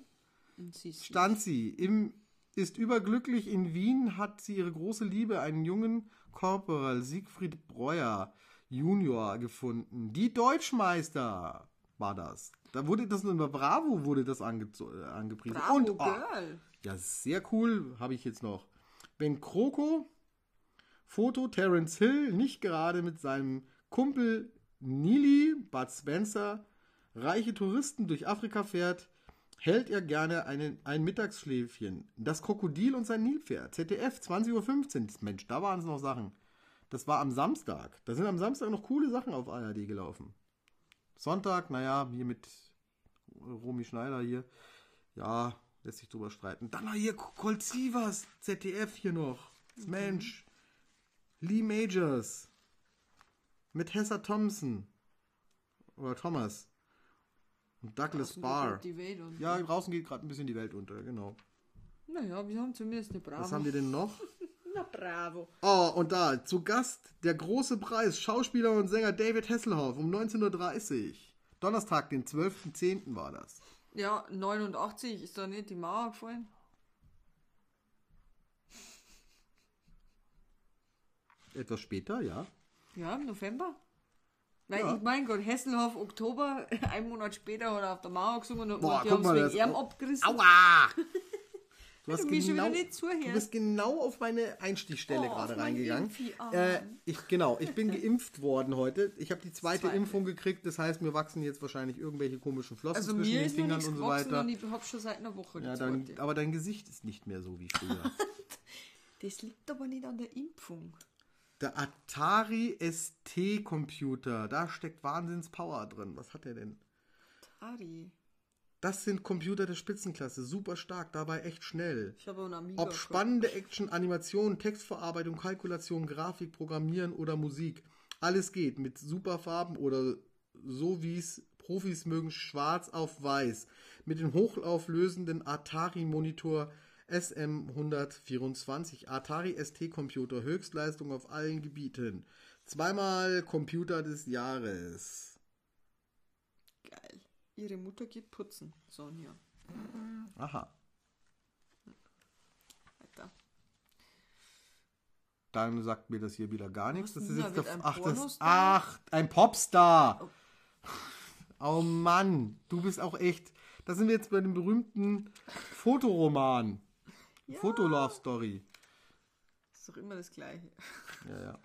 [SPEAKER 2] Und sie ist-
[SPEAKER 1] stand sie. Im, ist überglücklich in Wien, hat sie ihre große Liebe, einen jungen Korporal Siegfried Breuer Junior gefunden. Die Deutschmeister war das. Da wurde das der Bravo wurde das ange, äh, angepriesen.
[SPEAKER 2] Bravo
[SPEAKER 1] Und oh,
[SPEAKER 2] Girl.
[SPEAKER 1] ja, sehr cool, habe ich jetzt noch. Ben Kroko, Foto Terence Hill, nicht gerade mit seinem Kumpel Nili, Bud Spencer, reiche Touristen durch Afrika fährt, hält er gerne einen, ein Mittagsschläfchen. Das Krokodil und sein Nilpferd, ZDF, 20.15 Uhr. Mensch, da waren es noch Sachen. Das war am Samstag. Da sind am Samstag noch coole Sachen auf ARD gelaufen. Sonntag, naja, hier mit Romy Schneider hier. Ja, lässt sich drüber streiten. Dann noch hier Colt ZDF hier noch. Mensch. Lee Majors. Mit Hessa Thompson. oder Thomas. Und Douglas Barr. Ja, draußen geht gerade ein bisschen die Welt unter, genau.
[SPEAKER 2] Naja, wir haben zumindest eine Bravo.
[SPEAKER 1] Was haben wir denn noch?
[SPEAKER 2] Na bravo.
[SPEAKER 1] Oh, und da, zu Gast, der große Preis, Schauspieler und Sänger David Hasselhoff um 19.30 Uhr. Donnerstag, den 12.10. war das.
[SPEAKER 2] Ja, 89 ist da nicht die Mauer gefallen.
[SPEAKER 1] Etwas später, ja.
[SPEAKER 2] Ja, im November. Weil
[SPEAKER 1] Ja.
[SPEAKER 2] ich mein Gott, Hesselhoff, Oktober, ein Monat später hat er auf der Mauer gesungen und
[SPEAKER 1] Boah,
[SPEAKER 2] die haben es wegen ihm abgerissen.
[SPEAKER 1] Aua! Du hast
[SPEAKER 2] du
[SPEAKER 1] genau, du bist genau auf meine Einstichstelle
[SPEAKER 2] Oh,
[SPEAKER 1] gerade reingegangen. Äh, ich, genau, ich bin geimpft worden heute. Ich habe die zweite
[SPEAKER 2] Zweite.
[SPEAKER 1] Impfung gekriegt. Das heißt, mir wachsen jetzt wahrscheinlich irgendwelche komischen Flossen
[SPEAKER 2] Also
[SPEAKER 1] zwischen
[SPEAKER 2] mir
[SPEAKER 1] den Fingern und so
[SPEAKER 2] gewachsen
[SPEAKER 1] weiter.
[SPEAKER 2] und ich hab schon seit einer Woche
[SPEAKER 1] Ja, dann, aber dein Gesicht ist nicht mehr so wie früher.
[SPEAKER 2] Das liegt aber nicht an der Impfung.
[SPEAKER 1] Der Atari ST Computer, da steckt Wahnsinns Power drin. Was hat der denn?
[SPEAKER 2] Ari.
[SPEAKER 1] Das sind Computer der Spitzenklasse, super stark, dabei echt schnell.
[SPEAKER 2] Ich habe einen Amiga.
[SPEAKER 1] Ob spannende Action, Animation, Textverarbeitung, Kalkulation, Grafik, Programmieren oder Musik. Alles geht mit super Farben oder so wie es Profis mögen, schwarz auf weiß. Mit dem hochauflösenden Atari-Monitor SM124. Atari ST-Computer, Höchstleistung auf allen Gebieten. Zweimal Computer des Jahres.
[SPEAKER 2] Geil. Ihre Mutter geht putzen, Sonja.
[SPEAKER 1] Aha.
[SPEAKER 2] Weiter.
[SPEAKER 1] Dann sagt mir das hier wieder gar nichts. Das ist jetzt der, ach, das, ach, ein Popstar. Oh Mann, du bist auch echt. Da sind wir jetzt bei dem berühmten Fotoroman. Fotolove Story.
[SPEAKER 2] Ist doch immer das Gleiche.
[SPEAKER 1] Ja, ja.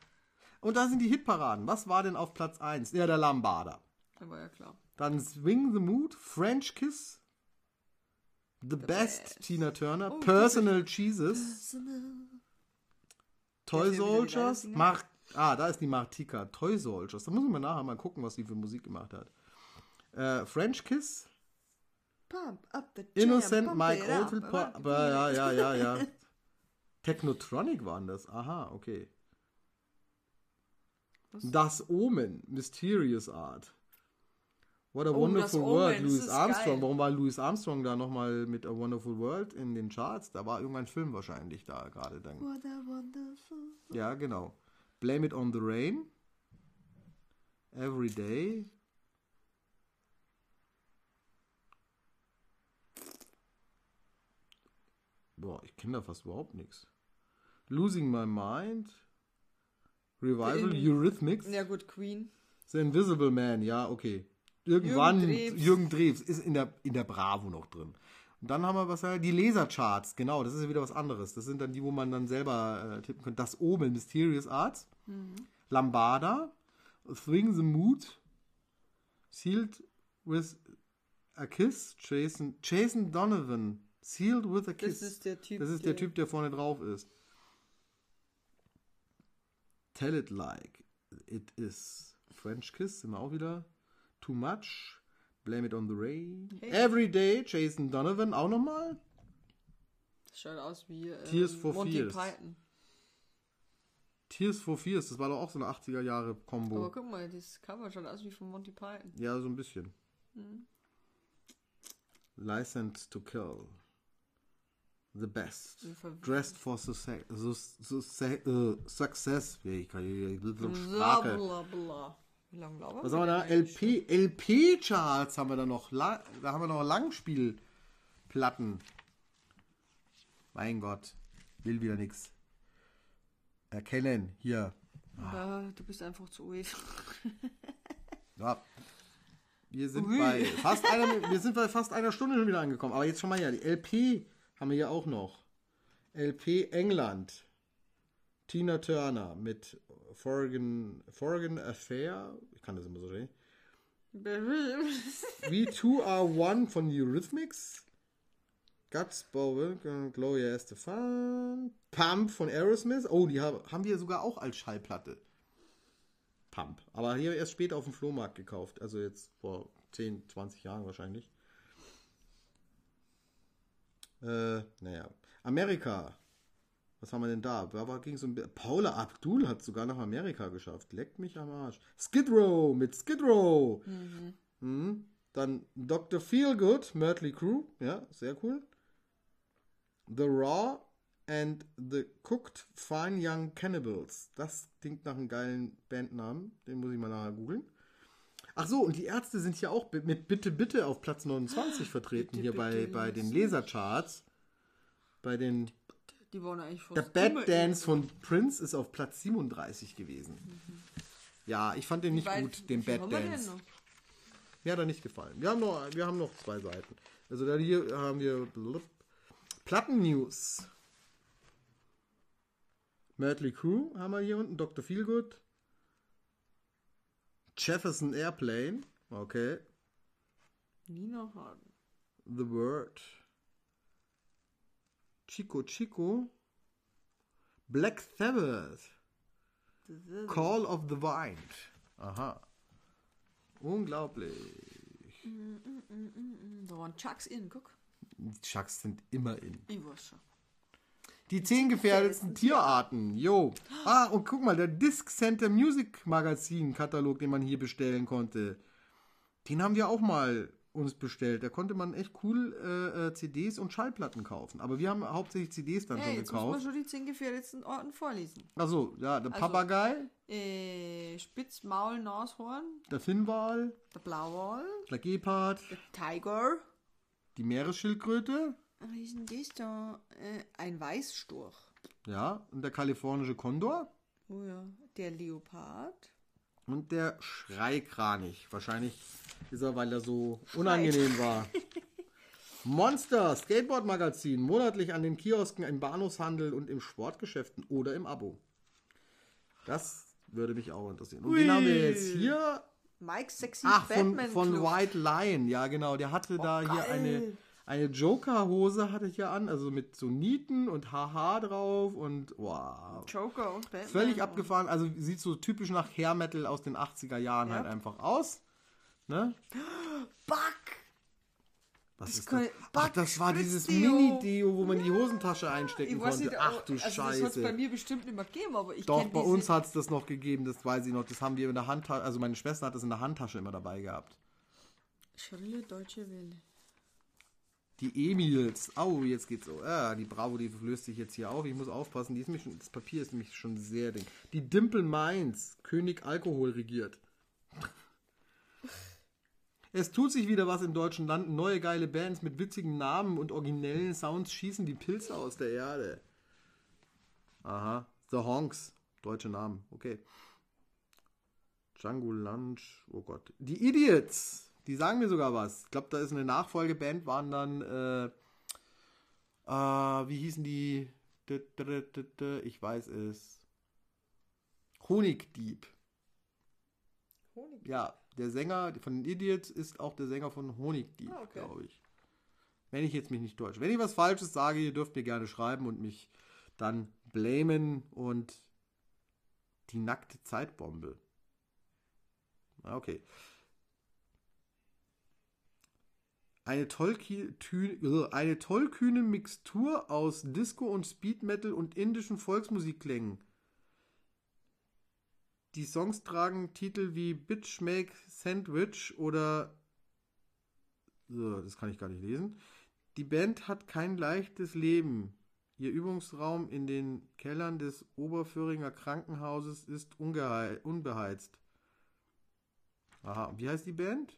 [SPEAKER 1] Und da sind die Hitparaden. Was war denn auf Platz 1? Ja, der Lambada.
[SPEAKER 2] Da war ja klar.
[SPEAKER 1] Dann Swing the Mood, French Kiss, The, Best,
[SPEAKER 2] Best.
[SPEAKER 1] Tina Turner,
[SPEAKER 2] Oh,
[SPEAKER 1] Personal Jesus, Toy
[SPEAKER 2] wieder die
[SPEAKER 1] Soldiers? Mar ah, da ist die Martika, Toy Soldiers. Da muss ich mal nachher mal gucken, was sie für Musik gemacht hat. Äh, French Kiss,
[SPEAKER 2] Pump up the jam,
[SPEAKER 1] Innocent Mike Oldfield, ja, ja, ja, ja. Technotronic waren das. Aha, okay. Das Omen, Mysterious Art. What a
[SPEAKER 2] Oh,
[SPEAKER 1] Wonderful World, Louis Armstrong.
[SPEAKER 2] geil.
[SPEAKER 1] Warum war Louis Armstrong da nochmal mit A Wonderful World in den Charts? Da war irgendein Film wahrscheinlich da gerade dann.
[SPEAKER 2] What a wonderful.
[SPEAKER 1] Ja, genau. Blame It on the Rain. Every Day. Boah, ich kenne da fast überhaupt nichts. Losing My Mind. Revival,
[SPEAKER 2] In-
[SPEAKER 1] Eurythmics.
[SPEAKER 2] Ja gut, Queen.
[SPEAKER 1] The Invisible Man, ja, okay. Irgendwann,
[SPEAKER 2] Jürgen Drews.
[SPEAKER 1] Ist in der, in der Bravo noch drin. Und dann haben wir was, die Lasercharts, genau, das ist ja wieder was anderes. Das sind dann die, wo man dann selber äh, tippen könnte. Das oben, Mysterious Arts, Lambada, Swing the Mood, Sealed with a Kiss, Jason, Jason Donovan, Sealed with a Kiss.
[SPEAKER 2] Das ist der Typ.
[SPEAKER 1] Das ist der Typ, der vorne drauf ist. Tell it like it is. French Kiss sind wir auch wieder. Too much. Blame it on the rain.
[SPEAKER 2] Hey.
[SPEAKER 1] Every day. Jason Donovan auch nochmal.
[SPEAKER 2] Das schaut aus wie ähm,
[SPEAKER 1] Tears for
[SPEAKER 2] Monty
[SPEAKER 1] Fears.
[SPEAKER 2] Python.
[SPEAKER 1] Tears for Fears. Das war doch auch so eine 80er Jahre
[SPEAKER 2] Aber
[SPEAKER 1] Combo.
[SPEAKER 2] guck mal, das Cover schaut aus wie von Monty Python.
[SPEAKER 1] Ja, so ein bisschen.
[SPEAKER 2] Mhm.
[SPEAKER 1] License to Kill. The best. Dressed for success. So, so, uh, success. Ich kann ich, ich,
[SPEAKER 2] Bla bla bla. Wie lange labern
[SPEAKER 1] Was haben wir da?
[SPEAKER 2] eigentlich?
[SPEAKER 1] LP, LP-Charts haben wir da noch. Da haben wir noch Langspielplatten. Mein Gott, will wieder nichts. Erkennen, hier.
[SPEAKER 2] Ja, du bist einfach zu alt.
[SPEAKER 1] Ja. Wir sind
[SPEAKER 2] Ui.
[SPEAKER 1] bei fast einer, wir sind bei fast einer Stunde schon wieder angekommen. Aber jetzt schon mal ja, die LP haben wir hier auch noch. LP England. Tina Turner mit Foreign, Foreign Affair. Ich kann das immer so sehen. We Two Are One von Eurythmics. Guts Bowl, Gloria Estefan. Pump von Aerosmith. Oh, die haben, haben wir sogar auch als Schallplatte. Pump. Aber hier erst später auf dem Flohmarkt gekauft. Also jetzt vor 10, 20 Jahren wahrscheinlich. Äh, naja. Amerika. Was haben wir denn da? Da war, ging's um, Paula Abdul hat sogar nach Amerika geschafft. Leckt mich am Arsch. Skid Row mit Skid Row. Mhm. Dann Dr. Feelgood, Mötley Crew. Ja, sehr cool. The Raw and the Cooked Fine Young Cannibals. Das klingt nach einem geilen Bandnamen. Den muss ich mal nachher googeln. Ach so, und die Ärzte sind hier auch mit Bitte Bitte auf Platz 29 vertreten,
[SPEAKER 2] Bitte,
[SPEAKER 1] hier bei, bei den Lesercharts. Bei den
[SPEAKER 2] Die waren eigentlich
[SPEAKER 1] der Bad Dance von Prince ist auf Platz 37 gewesen. Ja, ich fand den nicht
[SPEAKER 2] Weil-
[SPEAKER 1] gut, den Bad Dance. Mir hat er nicht gefallen. Wir haben noch, wir haben noch zwei Seiten. Also da hier haben wir blub, Platten-News. Mötley Crew haben wir hier unten, Dr. Feelgood. Jefferson Airplane, okay.
[SPEAKER 2] Nina Hagen.
[SPEAKER 1] The Word. Chico Chico. Black Sabbath. Call of the Wind. Aha. Unglaublich.
[SPEAKER 2] Da waren Chucks in, guck.
[SPEAKER 1] Chucks sind immer in.
[SPEAKER 2] Ich weiß schon.
[SPEAKER 1] Die zehn gefährdetsten Tierarten. Jo. Ah, und guck mal, der Disc Center Music Magazin Katalog, den man hier bestellen konnte. Den haben wir auch mal uns bestellt. Da konnte man echt cool äh, äh, CDs und Schallplatten kaufen. Aber wir haben hauptsächlich CDs dann
[SPEAKER 2] Ja,
[SPEAKER 1] schon
[SPEAKER 2] jetzt muss man
[SPEAKER 1] gekauft.
[SPEAKER 2] schon die zehn gefährdetsten Orten vorlesen.
[SPEAKER 1] Achso, ja, der
[SPEAKER 2] Also-
[SPEAKER 1] Papagei,
[SPEAKER 2] Äh, Spitz, Maul, Nashorn,
[SPEAKER 1] der Finnwal,
[SPEAKER 2] der Blauwal,
[SPEAKER 1] der Gepard,
[SPEAKER 2] der Tiger.
[SPEAKER 1] die Meeresschildkröte,
[SPEAKER 2] Was ist denn das da? Äh, ein Weißstorch.
[SPEAKER 1] ja, und der kalifornische Kondor
[SPEAKER 2] Oh ja. Der Leopard.
[SPEAKER 1] und der Schreikranich. Wahrscheinlich ist er, weil er so unangenehm war. Monster Skateboard Magazin, monatlich an den Kiosken, im Bahnhofshandel und im Sportgeschäften oder im Abo. Das würde mich auch interessieren. Und den haben wir jetzt hier
[SPEAKER 2] Mike Sexy
[SPEAKER 1] Ach, von,
[SPEAKER 2] Batman
[SPEAKER 1] von
[SPEAKER 2] Club.
[SPEAKER 1] White Lion, ja genau. Der hatte da hier
[SPEAKER 2] geil.
[SPEAKER 1] eine, eine Joker-Hose hatte hier an, also mit so Nieten und Haha drauf und wow.
[SPEAKER 2] Joker und Batman.
[SPEAKER 1] Völlig abgefahren, also sieht so typisch nach Hair Metal aus den 80er Jahren
[SPEAKER 2] Ja.
[SPEAKER 1] halt einfach aus. Ne?
[SPEAKER 2] Buck!
[SPEAKER 1] Was
[SPEAKER 2] Das
[SPEAKER 1] ist das? Ach, das war dieses. Mini-Deo, wo man die Hosentasche einstecken
[SPEAKER 2] Ich
[SPEAKER 1] konnte.
[SPEAKER 2] nicht,
[SPEAKER 1] Ach du
[SPEAKER 2] also das hat es bei
[SPEAKER 1] Scheiße.
[SPEAKER 2] mir bestimmt nicht mehr gegeben, aber ich
[SPEAKER 1] Doch, bei uns hat es das noch gegeben, das weiß ich noch. Das haben wir in der Handtasche, also meine Schwester hat das in der Handtasche immer dabei gehabt.
[SPEAKER 2] Schrille deutsche Welle.
[SPEAKER 1] Die Emils. Au, jetzt geht's so. Ja, die Bravo, die löst sich jetzt hier auf. Ich muss aufpassen. Die ist nämlich schon, das Papier ist nämlich schon sehr dick. Die Dimple Mainz. König Alkohol regiert. Es tut sich wieder was in deutschen Landen. Neue geile Bands mit witzigen Namen und originellen Sounds schießen die Pilze aus der Erde. Aha. The Honks. Deutsche Namen. Okay. Django Lunch. Oh Gott. Die Idiots. Die sagen mir sogar was. Ich glaube, da ist eine Nachfolgeband, waren dann, äh, äh, wie hießen die? Ich weiß es. Honigdieb.
[SPEAKER 2] Honig.
[SPEAKER 1] Ja, der Sänger von den Idiots ist auch der Sänger von Honigdieb,
[SPEAKER 2] Ah, okay.
[SPEAKER 1] glaube ich. Wenn ich jetzt mich nicht täusche. Wenn ich was Falsches sage, ihr dürft mir gerne schreiben und mich dann blamen und die nackte Zeitbombe. Okay. Eine, tü- äh, eine tollkühne Mixtur aus Disco und Speed Metal und indischen Volksmusikklängen. Die Songs tragen Titel wie Bitch Make Sandwich oder. So, das kann ich gar nicht lesen. Die Band hat kein leichtes Leben. Ihr Übungsraum in den Kellern des Oberföhringer Krankenhauses ist unbeheizt. Aha, wie heißt die Band?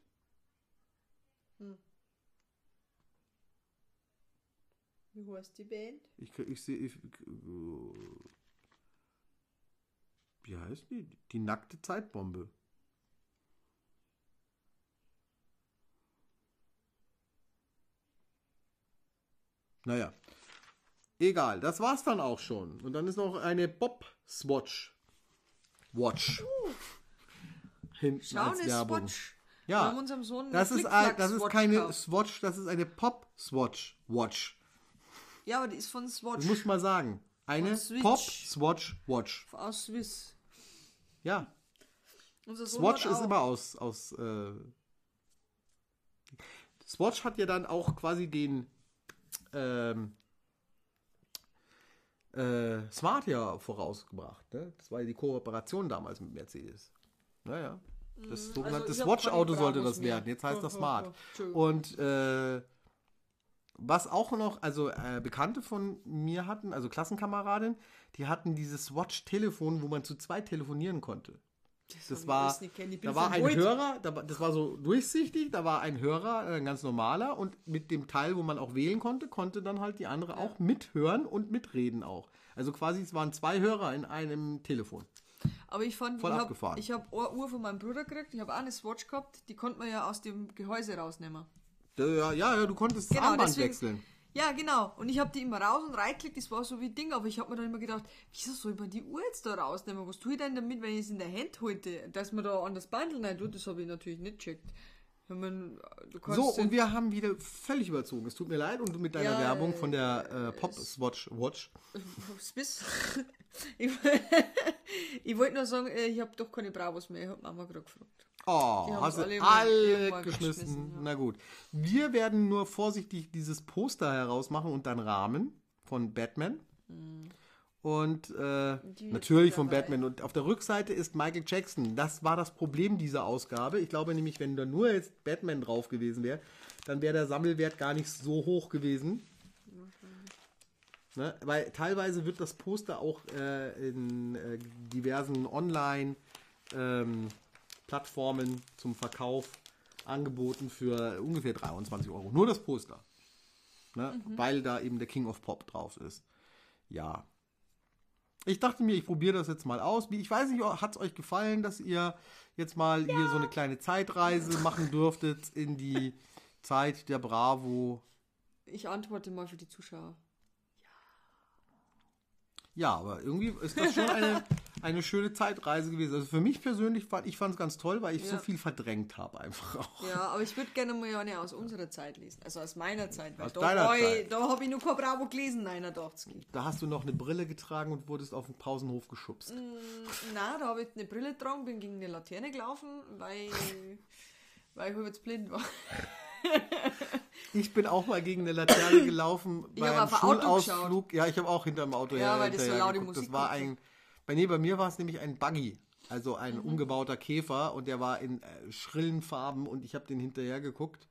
[SPEAKER 2] Wie heißt die Band?
[SPEAKER 1] Ich, ich sehe. Ich, wie heißt die? Die nackte Zeitbombe. Naja. Egal, das war's dann auch schon. Und dann ist noch eine Bob-Swatch. Watch. Hinten
[SPEAKER 2] Schau,
[SPEAKER 1] als Werbung.
[SPEAKER 2] Swatch.
[SPEAKER 1] Ja, das ist, ein, das ist keine. Swatch, das ist eine Pop-Swatch. Watch.
[SPEAKER 2] Ja, aber die ist von Swatch.
[SPEAKER 1] Das muss ich mal sagen. Eine
[SPEAKER 2] Von Switch.
[SPEAKER 1] Pop-Swatch Watch.
[SPEAKER 2] Aus Swiss.
[SPEAKER 1] Ja, Swatch ist immer aus. aus äh Swatch hat ja dann auch quasi den. Ähm, äh, Smart ja vorausgebracht. Ne? Das war ja die Kooperation damals mit Mercedes. Naja. Das sogenannte
[SPEAKER 2] also ich hab
[SPEAKER 1] Watch-Auto
[SPEAKER 2] keine
[SPEAKER 1] sollte das werden. Jetzt heißt das Smart. Und äh, was auch noch, also äh, Bekannte von mir hatten, also Klassenkameradin, die hatten dieses Watch-Telefon, wo man zu zweit telefonieren konnte. Das
[SPEAKER 2] ich
[SPEAKER 1] war, da war ein. Hörer, da das war so durchsichtig, da war ein Hörer, ein ganz normaler und mit dem Teil, wo man auch wählen konnte, konnte dann halt die andere auch mithören und mitreden auch. Also quasi, es waren zwei Hörer in einem Telefon.
[SPEAKER 2] Aber ich fand,
[SPEAKER 1] Voll
[SPEAKER 2] ich habe hab eine Uhr von meinem Bruder gekriegt. Ich habe auch eine Swatch gehabt. Die konnte man ja aus dem Gehäuse rausnehmen.
[SPEAKER 1] Ja, ja, du konntest das
[SPEAKER 2] Genau,
[SPEAKER 1] Armband
[SPEAKER 2] deswegen-
[SPEAKER 1] wechseln.
[SPEAKER 2] Ja, genau. Und ich habe die immer raus und reingeklickt. Das war so wie Ding. Aber ich habe mir dann immer gedacht, wieso soll man die Uhr jetzt da rausnehmen? Was tue ich denn damit, wenn ich es in der Hand halte? Dass man da an das Bundle rein tut, das habe ich natürlich nicht gecheckt. Du kannst
[SPEAKER 1] So, und wir haben wieder völlig überzogen. Es tut mir leid und du mit deiner
[SPEAKER 2] Ja,
[SPEAKER 1] Werbung
[SPEAKER 2] äh,
[SPEAKER 1] von der äh, Pop Swatch Watch.
[SPEAKER 2] Ich, ich wollte nur sagen, äh, ich habe doch keine Bravos mehr. Ich habe Mama gerade gefragt.
[SPEAKER 1] Oh, hast du
[SPEAKER 2] alle
[SPEAKER 1] alle, geschmissen.
[SPEAKER 2] geschmissen, ja.
[SPEAKER 1] Na gut. Wir werden nur vorsichtig dieses Poster herausmachen und dann Rahmen von Batman. Und äh, natürlich von. Batman. Und auf der Rückseite ist Michael Jackson. Das war das Problem dieser Ausgabe. Ich glaube nämlich, wenn da nur jetzt Batman drauf gewesen wäre, dann wäre der Sammelwert gar nicht so hoch gewesen. Ne? Weil teilweise wird das Poster auch äh, in äh, diversen Online-Plattformen zum Verkauf angeboten für ungefähr 23 Euro. Nur das Poster. Ne? Weil da eben der King of Pop drauf ist. Ja. Ich dachte mir, ich probiere das jetzt mal aus. Ich weiß nicht, hat es euch gefallen, dass ihr jetzt mal hier so eine kleine Zeitreise machen dürftet in die Zeit der Bravo.
[SPEAKER 2] Ich antworte mal für die Zuschauer.
[SPEAKER 1] Ja, aber irgendwie ist das schon eine, eine schöne Zeitreise gewesen. Also für mich persönlich fand ich fand es ganz toll, weil ich so
[SPEAKER 2] Ja.
[SPEAKER 1] viel verdrängt habe einfach auch.
[SPEAKER 2] Ja, aber ich würde gerne mal eine aus unserer Zeit lesen. Also aus meiner Zeit. Weil
[SPEAKER 1] Aus
[SPEAKER 2] da
[SPEAKER 1] Zeit.
[SPEAKER 2] Da habe ich nur kein Bravo gelesen, 89.
[SPEAKER 1] Da hast du noch eine Brille getragen und wurdest auf den Pausenhof geschubst.
[SPEAKER 2] Na, da habe ich eine Brille getragen, bin gegen eine Laterne gelaufen, weil, weil ich jetzt blind war.
[SPEAKER 1] Ich bin auch mal gegen eine Laterne gelaufen
[SPEAKER 2] Ich
[SPEAKER 1] beim Schulausflug. Ja, ich habe auch hinterm Auto
[SPEAKER 2] Ja,
[SPEAKER 1] her-
[SPEAKER 2] weil das so laute. Musik
[SPEAKER 1] Das war ein, bei, nee, bei mir war es nämlich ein Buggy, also ein
[SPEAKER 2] Mhm.
[SPEAKER 1] umgebauter Käfer und der war in äh, schrillen Farben und ich habe den hinterher geguckt.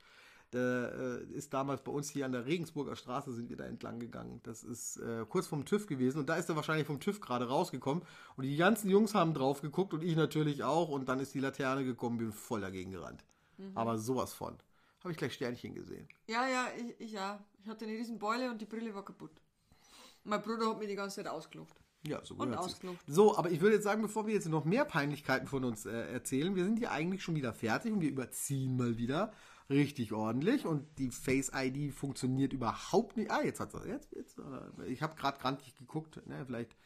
[SPEAKER 1] Der äh, ist damals bei uns hier an der Regensburger Straße sind wir da entlang gegangen. Das ist äh, kurz vom TÜV gewesen und da ist er wahrscheinlich vom TÜV gerade rausgekommen und die ganzen Jungs haben drauf geguckt und ich natürlich auch und dann ist die Laterne gekommen, bin voll dagegen gerannt.
[SPEAKER 2] Mhm.
[SPEAKER 1] Aber sowas von. Habe ich gleich Sternchen gesehen.
[SPEAKER 2] Ja, ja, ich, ich ja. Ich hatte eine riesen Beule und die Brille war kaputt. Mein Bruder hat mir die ganze Zeit ausgeluft.
[SPEAKER 1] Ja, so
[SPEAKER 2] Und ausgeluft.
[SPEAKER 1] So, aber ich würde jetzt sagen, bevor wir jetzt noch mehr Peinlichkeiten von uns äh, erzählen, wir sind hier eigentlich schon wieder fertig und wir überziehen mal wieder richtig ordentlich und die Face ID funktioniert überhaupt nicht. Ah, jetzt hat es jetzt, jetzt äh, ich habe gerade grantig geguckt, ne, vielleicht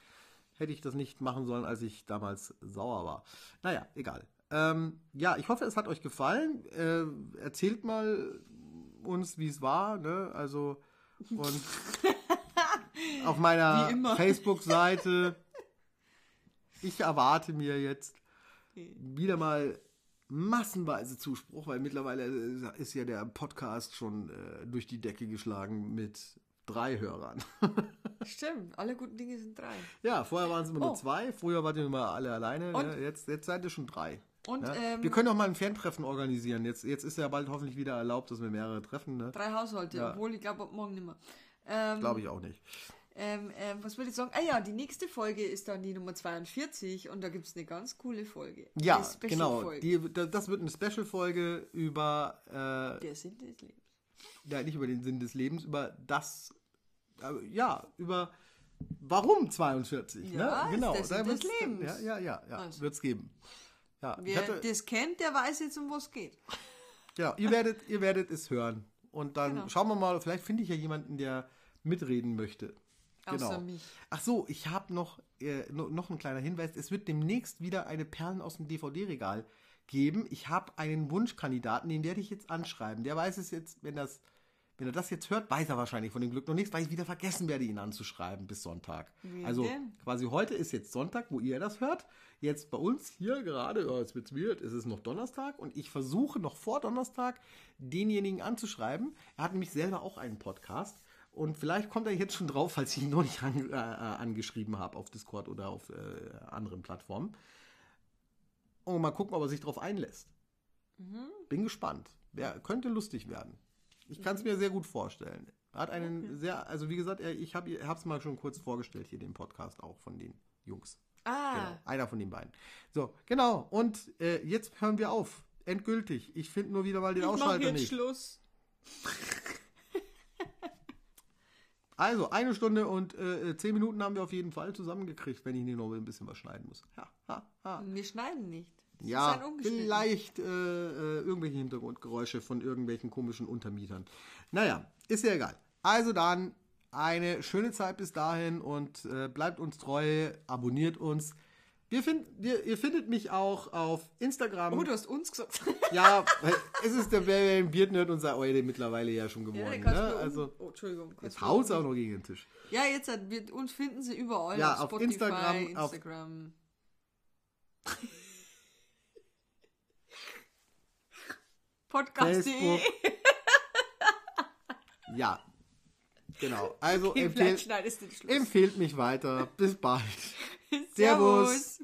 [SPEAKER 1] hätte ich das nicht machen sollen, als ich damals sauer war. Naja, egal. Ähm, ja, ich hoffe, es hat euch gefallen. Äh, erzählt mal uns, wie es war, ne? Also und auf meiner. Facebook-Seite. Ich erwarte mir jetzt wieder mal massenweise Zuspruch, weil mittlerweile ist ja der Podcast schon äh, durch die Decke geschlagen mit drei Hörern.
[SPEAKER 2] Stimmt, alle guten Dinge sind drei.
[SPEAKER 1] ja, vorher waren es immer
[SPEAKER 2] Oh.
[SPEAKER 1] nur zwei, früher wart ihr immer alle alleine,
[SPEAKER 2] Und-
[SPEAKER 1] ne? jetzt, jetzt seid ihr schon drei.
[SPEAKER 2] Und,
[SPEAKER 1] ne?
[SPEAKER 2] ähm,
[SPEAKER 1] wir können auch mal ein Fantreffen organisieren. Jetzt, jetzt ist ja bald hoffentlich wieder erlaubt, dass wir mehrere treffen. Ne?
[SPEAKER 2] Drei Haushalte,
[SPEAKER 1] Ja.
[SPEAKER 2] obwohl ich glaube, morgen nicht mehr. Ähm,
[SPEAKER 1] Glaube ich auch nicht.
[SPEAKER 2] Ähm, ähm, was will ich sagen? Ah ja, die nächste Folge ist dann die Nummer 42 und da gibt es eine ganz coole Folge.
[SPEAKER 1] Ja, genau. Die, da- das wird eine Special-Folge über äh,
[SPEAKER 2] Der Sinn des Lebens.
[SPEAKER 1] ja, nicht über den Sinn des Lebens, über das, äh, ja, über warum 42.
[SPEAKER 2] Ja,
[SPEAKER 1] ne?
[SPEAKER 2] ist
[SPEAKER 1] Genau,
[SPEAKER 2] der Sinn des Lebens.
[SPEAKER 1] Ja, ja, ja, ja
[SPEAKER 2] Also.
[SPEAKER 1] wird's geben. Ja,
[SPEAKER 2] Wer
[SPEAKER 1] hatte,
[SPEAKER 2] das kennt, der weiß jetzt, um was es geht.
[SPEAKER 1] ja, ihr werdet, ihr werdet es hören. Und dann
[SPEAKER 2] Genau.
[SPEAKER 1] schauen wir mal, vielleicht finde ich ja jemanden, der mitreden möchte. Genau.
[SPEAKER 2] Außer mich.
[SPEAKER 1] Ach so, ich habe noch, äh, no- noch ein kleiner Hinweis. Es wird demnächst wieder eine Perlen aus dem DVD-Regal geben. Ich habe einen Wunschkandidaten, den werde ich jetzt anschreiben. Der weiß es jetzt, wenn das, wenn er das jetzt hört, weiß er wahrscheinlich von dem Glück noch nichts, weil ich wieder vergessen werde, ihn anzuschreiben bis Sonntag.
[SPEAKER 2] Wen
[SPEAKER 1] also
[SPEAKER 2] denn?
[SPEAKER 1] quasi heute ist jetzt Sonntag, wo ihr das hört. Jetzt bei uns hier gerade, oh, jetzt wird's weird, ist es noch Donnerstag und ich versuche noch vor Donnerstag denjenigen anzuschreiben. Er hat nämlich selber auch einen Podcast Und vielleicht kommt er jetzt schon drauf, falls ich ihn noch nicht an, äh, angeschrieben habe auf Discord oder auf äh, anderen Plattformen. Und mal gucken, ob er sich darauf einlässt. Bin gespannt. Wer, könnte lustig werden. Ich kann es mir sehr gut vorstellen. Er hat einen sehr, also wie gesagt, ich habe es mal schon kurz vorgestellt hier, den Podcast auch von den Jungs.
[SPEAKER 2] Ah,
[SPEAKER 1] Genau, einer von den beiden. So, genau. Und äh, jetzt hören wir auf. Endgültig. Ich finde nur wieder mal den
[SPEAKER 2] ich
[SPEAKER 1] Ausschalter
[SPEAKER 2] jetzt
[SPEAKER 1] nicht.
[SPEAKER 2] Schluss.
[SPEAKER 1] Also, eine Stunde und äh, zehn Minuten haben wir auf jeden Fall zusammengekriegt, wenn ich nicht noch ein bisschen was schneiden muss. Ja, ha, ha.
[SPEAKER 2] Wir schneiden nicht.
[SPEAKER 1] Ja vielleicht äh, äh, irgendwelche Hintergrundgeräusche von irgendwelchen komischen Untermietern. Naja, ist ja egal. Also dann eine schöne Zeit bis dahin und äh, bleibt uns treu, abonniert uns. Wir find, wir, ihr findet mich auch auf Instagram.
[SPEAKER 2] Oh, du hast uns gesagt.
[SPEAKER 1] Ja, es ist der Beardnerd unser Eule mittlerweile ja schon
[SPEAKER 2] Ja,
[SPEAKER 1] geworden.
[SPEAKER 2] den kannst
[SPEAKER 1] ne? Also,
[SPEAKER 2] oh, Entschuldigung.
[SPEAKER 1] jetzt haut's auch noch gegen den Tisch.
[SPEAKER 2] Ja, jetzt hat, wir, uns finden sie überall.
[SPEAKER 1] Ja,
[SPEAKER 2] auf
[SPEAKER 1] auf
[SPEAKER 2] Spotify,
[SPEAKER 1] Instagram, auf-
[SPEAKER 2] Podcast.de.
[SPEAKER 1] Ja, genau. Also
[SPEAKER 2] Okay,
[SPEAKER 1] empfehlt, empfehlt mich weiter. Bis bald.
[SPEAKER 2] Servus.